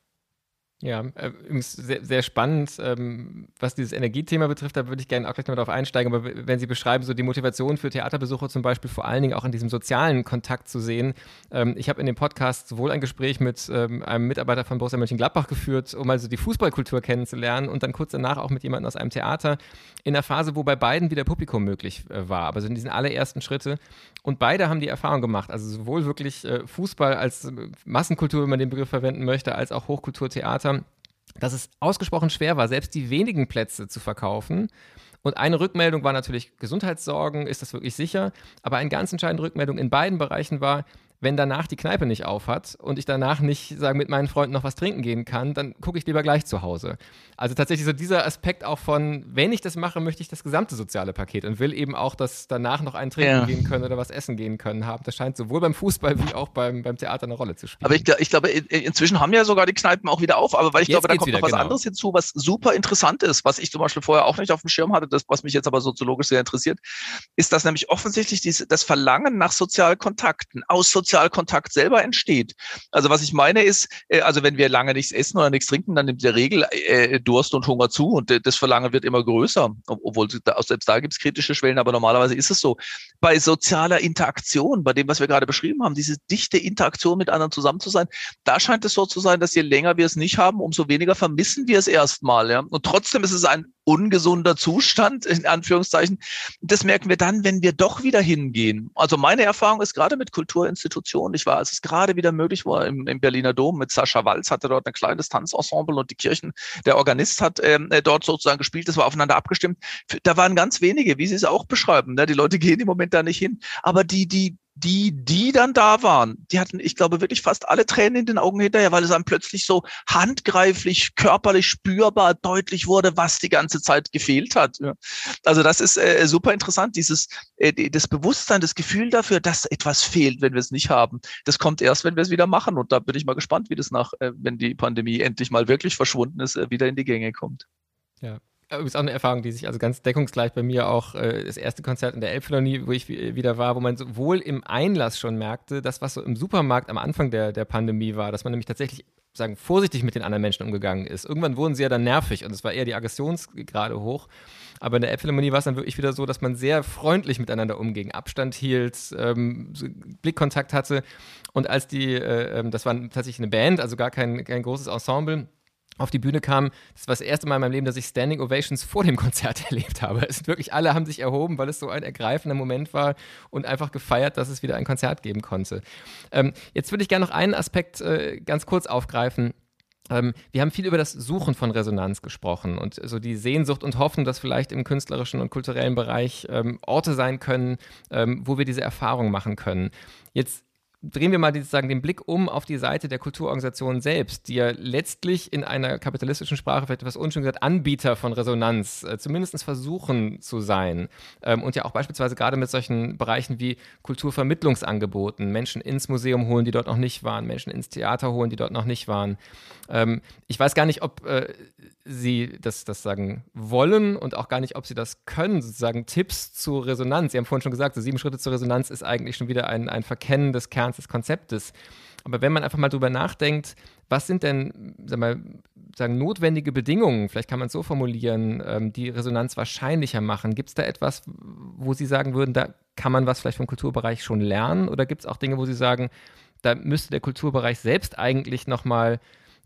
Ja, äh, übrigens sehr, sehr spannend, ähm, was dieses Energiethema betrifft, da würde ich gerne auch gleich noch darauf einsteigen, aber wenn Sie beschreiben, so die Motivation für Theaterbesucher zum Beispiel vor allen Dingen auch in diesem sozialen Kontakt zu sehen. Ähm, ich habe in dem Podcast sowohl ein Gespräch mit ähm, einem Mitarbeiter von Borussia Mönchengladbach geführt, um also die Fußballkultur kennenzulernen und dann kurz danach auch mit jemandem aus einem Theater in der Phase, wo bei beiden wieder Publikum möglich äh, war, aber so in diesen allerersten Schritte. Und beide haben die Erfahrung gemacht, also sowohl wirklich äh, Fußball als äh, Massenkultur, wenn man den Begriff verwenden möchte, als auch Hochkulturtheater dass es ausgesprochen schwer war, selbst die wenigen Plätze zu verkaufen. Und eine Rückmeldung war natürlich Gesundheitssorgen, ist das wirklich sicher? Aber eine ganz entscheidende Rückmeldung in beiden Bereichen war, wenn danach die Kneipe nicht auf hat und ich danach nicht sagen mit meinen Freunden noch was trinken gehen kann, dann gucke ich lieber gleich zu Hause. Also tatsächlich so dieser Aspekt auch von, wenn ich das mache, möchte ich das gesamte soziale Paket und will eben auch, dass danach noch ein Trinken ja. gehen können oder was essen gehen können haben. Das scheint sowohl beim Fußball wie auch beim, beim Theater eine Rolle zu spielen. Aber ich, ich glaube, inzwischen haben ja sogar die Kneipen auch wieder auf, aber weil ich jetzt glaube, da kommt wieder, noch was genau. anderes hinzu, was super interessant ist, was ich zum Beispiel vorher auch nicht auf dem Schirm hatte, das, was mich jetzt aber soziologisch sehr interessiert, ist, dass nämlich offensichtlich diese, das Verlangen nach Sozialkontakten aus Sozialkontakt selber entsteht. Also was ich meine ist, äh, also wenn wir lange nichts essen oder nichts trinken, dann nimmt der Regel äh, Durst und Hunger zu und das Verlangen wird immer größer, obwohl selbst da gibt es kritische Schwellen, aber normalerweise ist es so. Bei sozialer Interaktion, bei dem, was wir gerade beschrieben haben, diese dichte Interaktion mit anderen zusammen zu sein, da scheint es so zu sein, dass je länger wir es nicht haben, umso weniger vermissen wir es erstmal. Ja? Und trotzdem ist es ein ungesunder Zustand, in Anführungszeichen. Das merken wir dann, wenn wir doch wieder hingehen. Also meine Erfahrung ist gerade mit Kulturinstitutionen, ich war, als es gerade wieder möglich war im, im Berliner Dom mit Sascha Walz, hatte dort ein kleines Tanzensemble und die Kirchen, der Organist hat ähm, äh, dort sozusagen gespielt, das war aufeinander abgestimmt. Da waren ganz wenige, wie Sie es auch beschreiben. Ne? Die Leute gehen im Moment da nicht hin. Aber die, die die, die dann da waren, die hatten, ich glaube, wirklich fast alle Tränen in den Augen hinterher, weil es dann plötzlich so handgreiflich, körperlich spürbar deutlich wurde, was die ganze Zeit gefehlt hat. Also das ist äh, super interessant, dieses äh, das Bewusstsein, das Gefühl dafür, dass etwas fehlt, wenn wir es nicht haben. Das kommt erst, wenn wir es wieder machen. Und da bin ich mal gespannt, wie das nach, äh, wenn die Pandemie endlich mal wirklich verschwunden ist, äh, wieder in die Gänge kommt. Ja, ist auch eine Erfahrung, die sich also ganz deckungsgleich bei mir auch äh, das erste Konzert in der Elbphilharmonie, wo ich wieder war, wo man sowohl im Einlass schon merkte, das, was so im Supermarkt am Anfang der, der Pandemie war, dass man nämlich tatsächlich sagen, vorsichtig mit den anderen Menschen umgegangen ist. Irgendwann wurden sie ja dann nervig und es war eher die Aggressionsgrade hoch. Aber in der Elbphilharmonie war es dann wirklich wieder so, dass man sehr freundlich miteinander umging, Abstand hielt, ähm, Blickkontakt hatte. Und als die, äh, ähm, das war tatsächlich eine Band, also gar kein, kein großes Ensemble, auf die Bühne kam, das war das erste Mal in meinem Leben, dass ich Standing Ovations vor dem Konzert erlebt habe. Es sind wirklich alle haben sich erhoben, weil es so ein ergreifender Moment war und einfach gefeiert, dass es wieder ein Konzert geben konnte. Ähm, jetzt würde ich gerne noch einen Aspekt äh, ganz kurz aufgreifen. Ähm, wir haben viel über das Suchen von Resonanz gesprochen und so die Sehnsucht und Hoffnung, dass vielleicht im künstlerischen und kulturellen Bereich ähm, Orte sein können, ähm, wo wir diese Erfahrung machen können. Jetzt drehen wir mal sozusagen den Blick um auf die Seite der Kulturorganisation selbst, die ja letztlich in einer kapitalistischen Sprache, vielleicht etwas unschön gesagt, Anbieter von Resonanz, äh, zumindest versuchen zu sein. Ähm, und ja auch beispielsweise gerade mit solchen Bereichen wie Kulturvermittlungsangeboten, Menschen ins Museum holen, die dort noch nicht waren, Menschen ins Theater holen, die dort noch nicht waren. Ähm, ich weiß gar nicht, ob äh, sie das, das sagen wollen und auch gar nicht, ob sie das können, sozusagen Tipps zur Resonanz. Sie haben vorhin schon gesagt, so sieben Schritte zur Resonanz ist eigentlich schon wieder ein, ein Verkennen des Kerns des Konzeptes. Aber wenn man einfach mal drüber nachdenkt, was sind denn, sag mal, sagen, notwendige Bedingungen, vielleicht kann man es so formulieren, ähm, die Resonanz wahrscheinlicher machen? Gibt es da etwas, wo Sie sagen würden, da kann man was vielleicht vom Kulturbereich schon lernen? Oder gibt es auch Dinge, wo Sie sagen, da müsste der Kulturbereich selbst eigentlich nochmal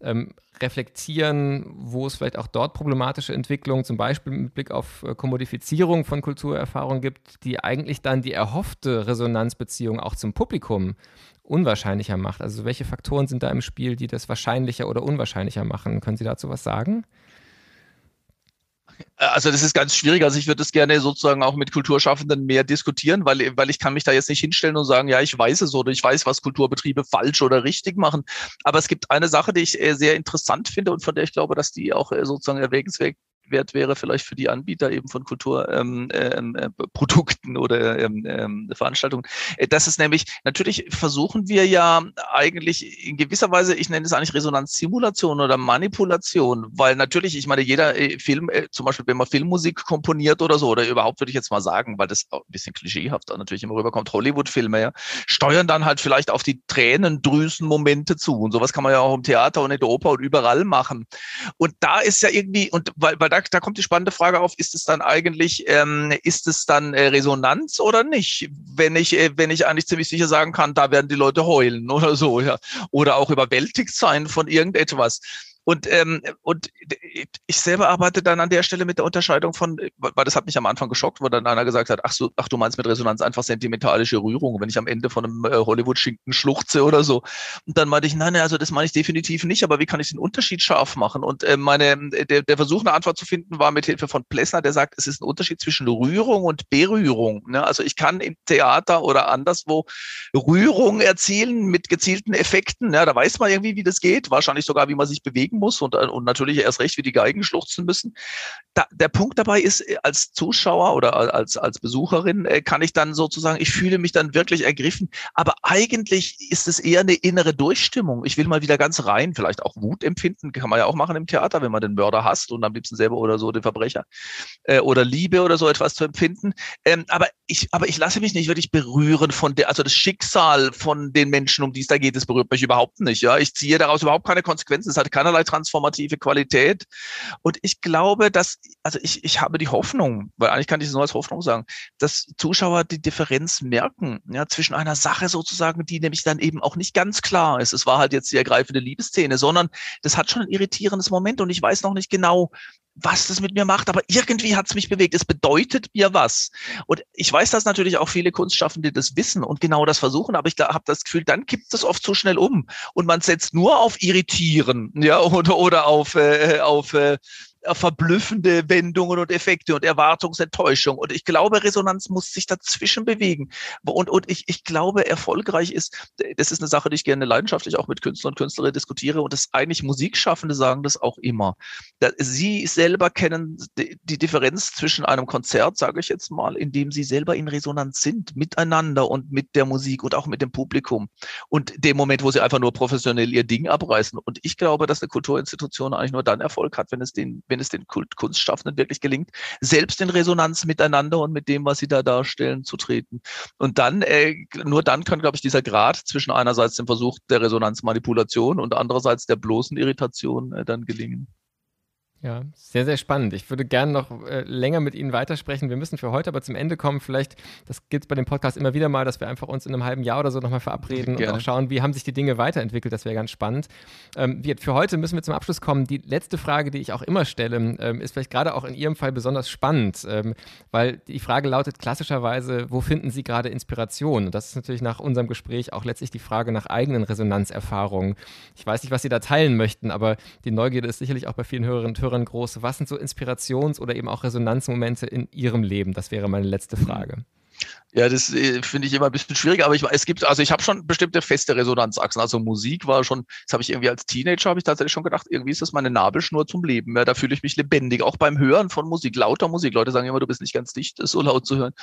ähm, reflektieren, wo es vielleicht auch dort problematische Entwicklungen, zum Beispiel mit Blick auf äh, Kommodifizierung von Kulturerfahrungen gibt, die eigentlich dann die erhoffte Resonanzbeziehung auch zum Publikum unwahrscheinlicher macht. Also welche Faktoren sind da im Spiel, die das wahrscheinlicher oder unwahrscheinlicher machen? Können Sie dazu was sagen? Also das ist ganz schwierig. Also ich würde das gerne sozusagen auch mit Kulturschaffenden mehr diskutieren, weil, weil ich kann mich da jetzt nicht hinstellen und sagen, ja, ich weiß es oder ich weiß, was Kulturbetriebe falsch oder richtig machen. Aber es gibt eine Sache, die ich äh, sehr interessant finde und von der ich glaube, dass die auch äh, sozusagen erwägenswert wert wäre vielleicht für die Anbieter eben von Kulturprodukten ähm, ähm äh, oder ähm, ähm, Veranstaltungen. Äh, das ist nämlich, natürlich versuchen wir ja eigentlich in gewisser Weise, ich nenne es eigentlich Resonanzsimulation oder Manipulation, weil natürlich, ich meine, jeder äh, Film, zum Beispiel wenn man Filmmusik komponiert oder so, oder überhaupt würde ich jetzt mal sagen, weil das ein bisschen klischeehaft natürlich immer rüberkommt, Hollywood-Filme, ja, steuern dann halt vielleicht auf die Tränendrüsen-Momente zu. Und sowas kann man ja auch im Theater und in der Oper und überall machen. Und da ist ja irgendwie, und weil, weil da, da kommt die spannende Frage auf, ist es dann eigentlich, ähm, ist es dann äh, Resonanz oder nicht? Wenn ich, äh, wenn ich eigentlich ziemlich sicher sagen kann, da werden die Leute heulen oder so, ja. Oder auch überwältigt sein von irgendetwas. Und, ähm, und ich selber arbeite dann an der Stelle mit der Unterscheidung von, weil das hat mich am Anfang geschockt, wo dann einer gesagt hat, ach so, ach du meinst mit Resonanz einfach sentimentalische Rührung, wenn ich am Ende von einem äh, Hollywood-Schinken schluchze oder so. Und dann meinte ich, nein, nein, also das meine ich definitiv nicht, aber wie kann ich den Unterschied scharf machen? Und äh, meine, der, der Versuch, eine Antwort zu finden, war mit Hilfe von Plessner, der sagt, es ist ein Unterschied zwischen Rührung und Berührung. Ne? Also ich kann im Theater oder anderswo Rührung erzielen mit gezielten Effekten. Ja, da weiß man irgendwie, wie das geht, wahrscheinlich sogar, wie man sich bewegen bewegen muss und, und natürlich erst recht, wie die Geigen schluchzen müssen. Da, der Punkt dabei ist, äh, als Zuschauer oder als, als Besucherin äh, kann ich dann sozusagen, ich fühle mich dann wirklich ergriffen, aber eigentlich ist es eher eine innere Durchstimmung. Ich will mal wieder ganz rein, vielleicht auch Wut empfinden, kann man ja auch machen im Theater, wenn man den Mörder hasst und am liebsten selber oder so den Verbrecher äh, oder Liebe oder so etwas zu empfinden. Ähm, aber ich, aber ich lasse mich nicht wirklich berühren von der, also das Schicksal von den Menschen, um die es da geht, das berührt mich überhaupt nicht. Ja, ich ziehe daraus überhaupt keine Konsequenzen. Es hat keinerlei transformative Qualität. Und ich glaube, dass, also ich, ich habe die Hoffnung, weil eigentlich kann ich es nur als Hoffnung sagen, dass Zuschauer die Differenz merken, ja, zwischen einer Sache sozusagen, die nämlich dann eben auch nicht ganz klar ist. Es war halt jetzt die ergreifende Liebesszene, sondern das hat schon ein irritierendes Moment und ich weiß noch nicht genau, was das mit mir macht, aber irgendwie hat es mich bewegt. Es bedeutet mir was. Und ich weiß, dass natürlich auch viele Kunstschaffende das wissen und genau das versuchen, aber ich habe das Gefühl, dann kippt es oft zu schnell um und man setzt nur auf Irritieren, ja, oder, oder auf, äh, auf äh, verblüffende Wendungen und Effekte und Erwartungsenttäuschung. Und ich glaube, Resonanz muss sich dazwischen bewegen. Und, und ich, ich glaube, erfolgreich ist, das ist eine Sache, die ich gerne leidenschaftlich auch mit Künstlern und Künstlerinnen diskutiere. Und das eigentlich Musikschaffende sagen das auch immer. Sie selber kennen die Differenz zwischen einem Konzert, sage ich jetzt mal, in dem sie selber in Resonanz sind, miteinander und mit der Musik und auch mit dem Publikum. Und dem Moment, wo sie einfach nur professionell ihr Ding abreißen. Und ich glaube, dass eine Kulturinstitution eigentlich nur dann Erfolg hat, wenn es den, wenn wenn es den Kunstschaffenden wirklich gelingt, selbst in Resonanz miteinander und mit dem, was sie da darstellen, zu treten. Und dann, äh, nur dann kann, glaube ich, dieser Grad zwischen einerseits dem Versuch der Resonanzmanipulation und andererseits der bloßen Irritation äh, dann gelingen. Ja, sehr, sehr spannend. Ich würde gerne noch äh, länger mit Ihnen weitersprechen. Wir müssen für heute aber zum Ende kommen. Vielleicht, das geht bei dem Podcast immer wieder mal, dass wir einfach uns in einem halben Jahr oder so nochmal verabreden gerne. und auch schauen, wie haben sich die Dinge weiterentwickelt. Das wäre ganz spannend. Ähm, für heute müssen wir zum Abschluss kommen. Die letzte Frage, die ich auch immer stelle, ähm, ist vielleicht gerade auch in Ihrem Fall besonders spannend, ähm, weil die Frage lautet klassischerweise, wo finden Sie gerade Inspiration? Und das ist natürlich nach unserem Gespräch auch letztlich die Frage nach eigenen Resonanzerfahrungen. Ich weiß nicht, was Sie da teilen möchten, aber die Neugierde ist sicherlich auch bei vielen Hörerinnen und Hörern Hörern groß? Was sind so Inspirations- oder eben auch Resonanzmomente in Ihrem Leben? Das wäre meine letzte Frage. Ja, das äh, finde ich immer ein bisschen schwierig, aber ich, es gibt, also ich habe schon bestimmte feste Resonanzachsen. Also Musik war schon, das habe ich irgendwie als Teenager, habe ich tatsächlich schon gedacht, irgendwie ist das meine Nabelschnur zum Leben. Ja, da fühle ich mich lebendig, auch beim Hören von Musik, lauter Musik. Leute sagen immer, du bist nicht ganz dicht, das so laut zu hören.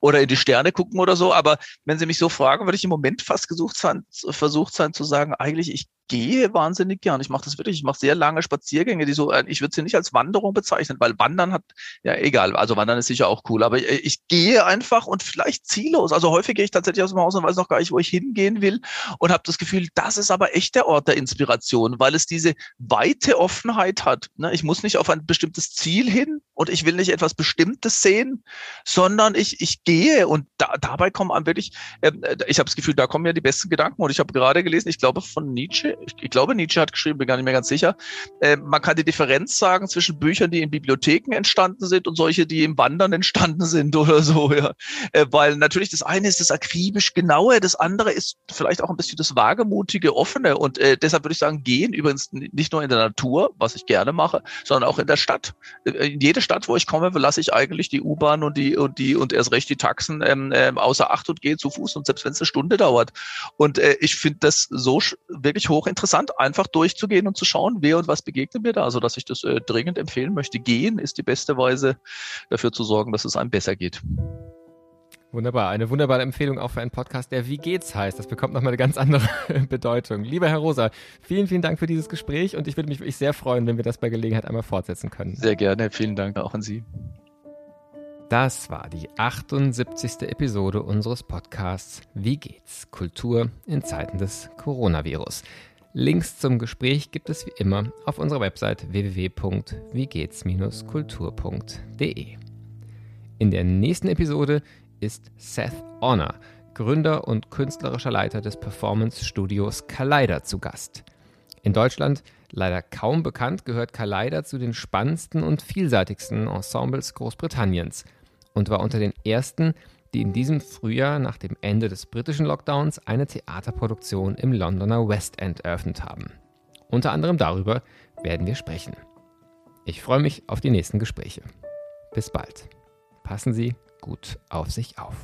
Oder in die Sterne gucken oder so. Aber wenn Sie mich so fragen, würde ich im Moment fast gesucht sein, versucht sein zu sagen, eigentlich, ich gehe wahnsinnig gern. Ich mache das wirklich. Ich mache sehr lange Spaziergänge, die so, äh, ich würde sie nicht als Wanderung bezeichnen, weil Wandern hat, ja egal, also Wandern ist sicher auch cool, aber ich, äh, ich gehe einfach und vielleicht ziellos. Also häufig gehe ich tatsächlich aus dem Haus und weiß noch gar nicht, wo ich hingehen will und habe das Gefühl, das ist aber echt der Ort der Inspiration, weil es diese weite Offenheit hat. Ne? Ich muss nicht auf ein bestimmtes Ziel hin und ich will nicht etwas Bestimmtes sehen, sondern ich, ich gehe und da, dabei kommen an wirklich, ähm, äh, ich habe das Gefühl, da kommen ja die besten Gedanken und ich habe gerade gelesen, ich glaube von Nietzsche, ich, glaube, Nietzsche hat geschrieben, bin gar nicht mehr ganz sicher. Äh, man kann die Differenz sagen zwischen Büchern, die in Bibliotheken entstanden sind und solche, die im Wandern entstanden sind oder so, ja. Äh, weil natürlich das eine ist das akribisch genaue, das andere ist vielleicht auch ein bisschen das wagemutige, offene. Und äh, deshalb würde ich sagen, gehen übrigens nicht nur in der Natur, was ich gerne mache, sondern auch in der Stadt. Äh, in jede Stadt, wo ich komme, lasse ich eigentlich die U-Bahn und die und die und erst recht die Taxen ähm, ähm, außer Acht und gehe zu Fuß und selbst wenn es eine Stunde dauert. Und äh, ich finde das so wirklich hoch interessant, einfach durchzugehen und zu schauen, wer und was begegnet mir da. Also, dass ich das äh, dringend empfehlen möchte. Gehen ist die beste Weise, dafür zu sorgen, dass es einem besser geht. Wunderbar, eine wunderbare Empfehlung auch für einen Podcast, der Wie geht's heißt. Das bekommt nochmal eine ganz andere Bedeutung. Lieber Herr Rosa, vielen, vielen Dank für dieses Gespräch und ich würde mich wirklich sehr freuen, wenn wir das bei Gelegenheit einmal fortsetzen können. Sehr gerne, vielen Dank auch an Sie. Das war die 78. Episode unseres Podcasts Wie geht's? Kultur in Zeiten des Coronavirus. Links zum Gespräch gibt es wie immer auf unserer Website www.wiegehts-kultur.de. In der nächsten Episode ist Seth Honor, Gründer und künstlerischer Leiter des Performance-Studios Collider zu Gast. In Deutschland leider kaum bekannt, gehört Collider zu den spannendsten und vielseitigsten Ensembles Großbritanniens und war unter den ersten, die in diesem Frühjahr nach dem Ende des britischen Lockdowns eine Theaterproduktion im Londoner West End eröffnet haben. Unter anderem darüber werden wir sprechen. Ich freue mich auf die nächsten Gespräche. Bis bald. Passen Sie gut auf sich auf.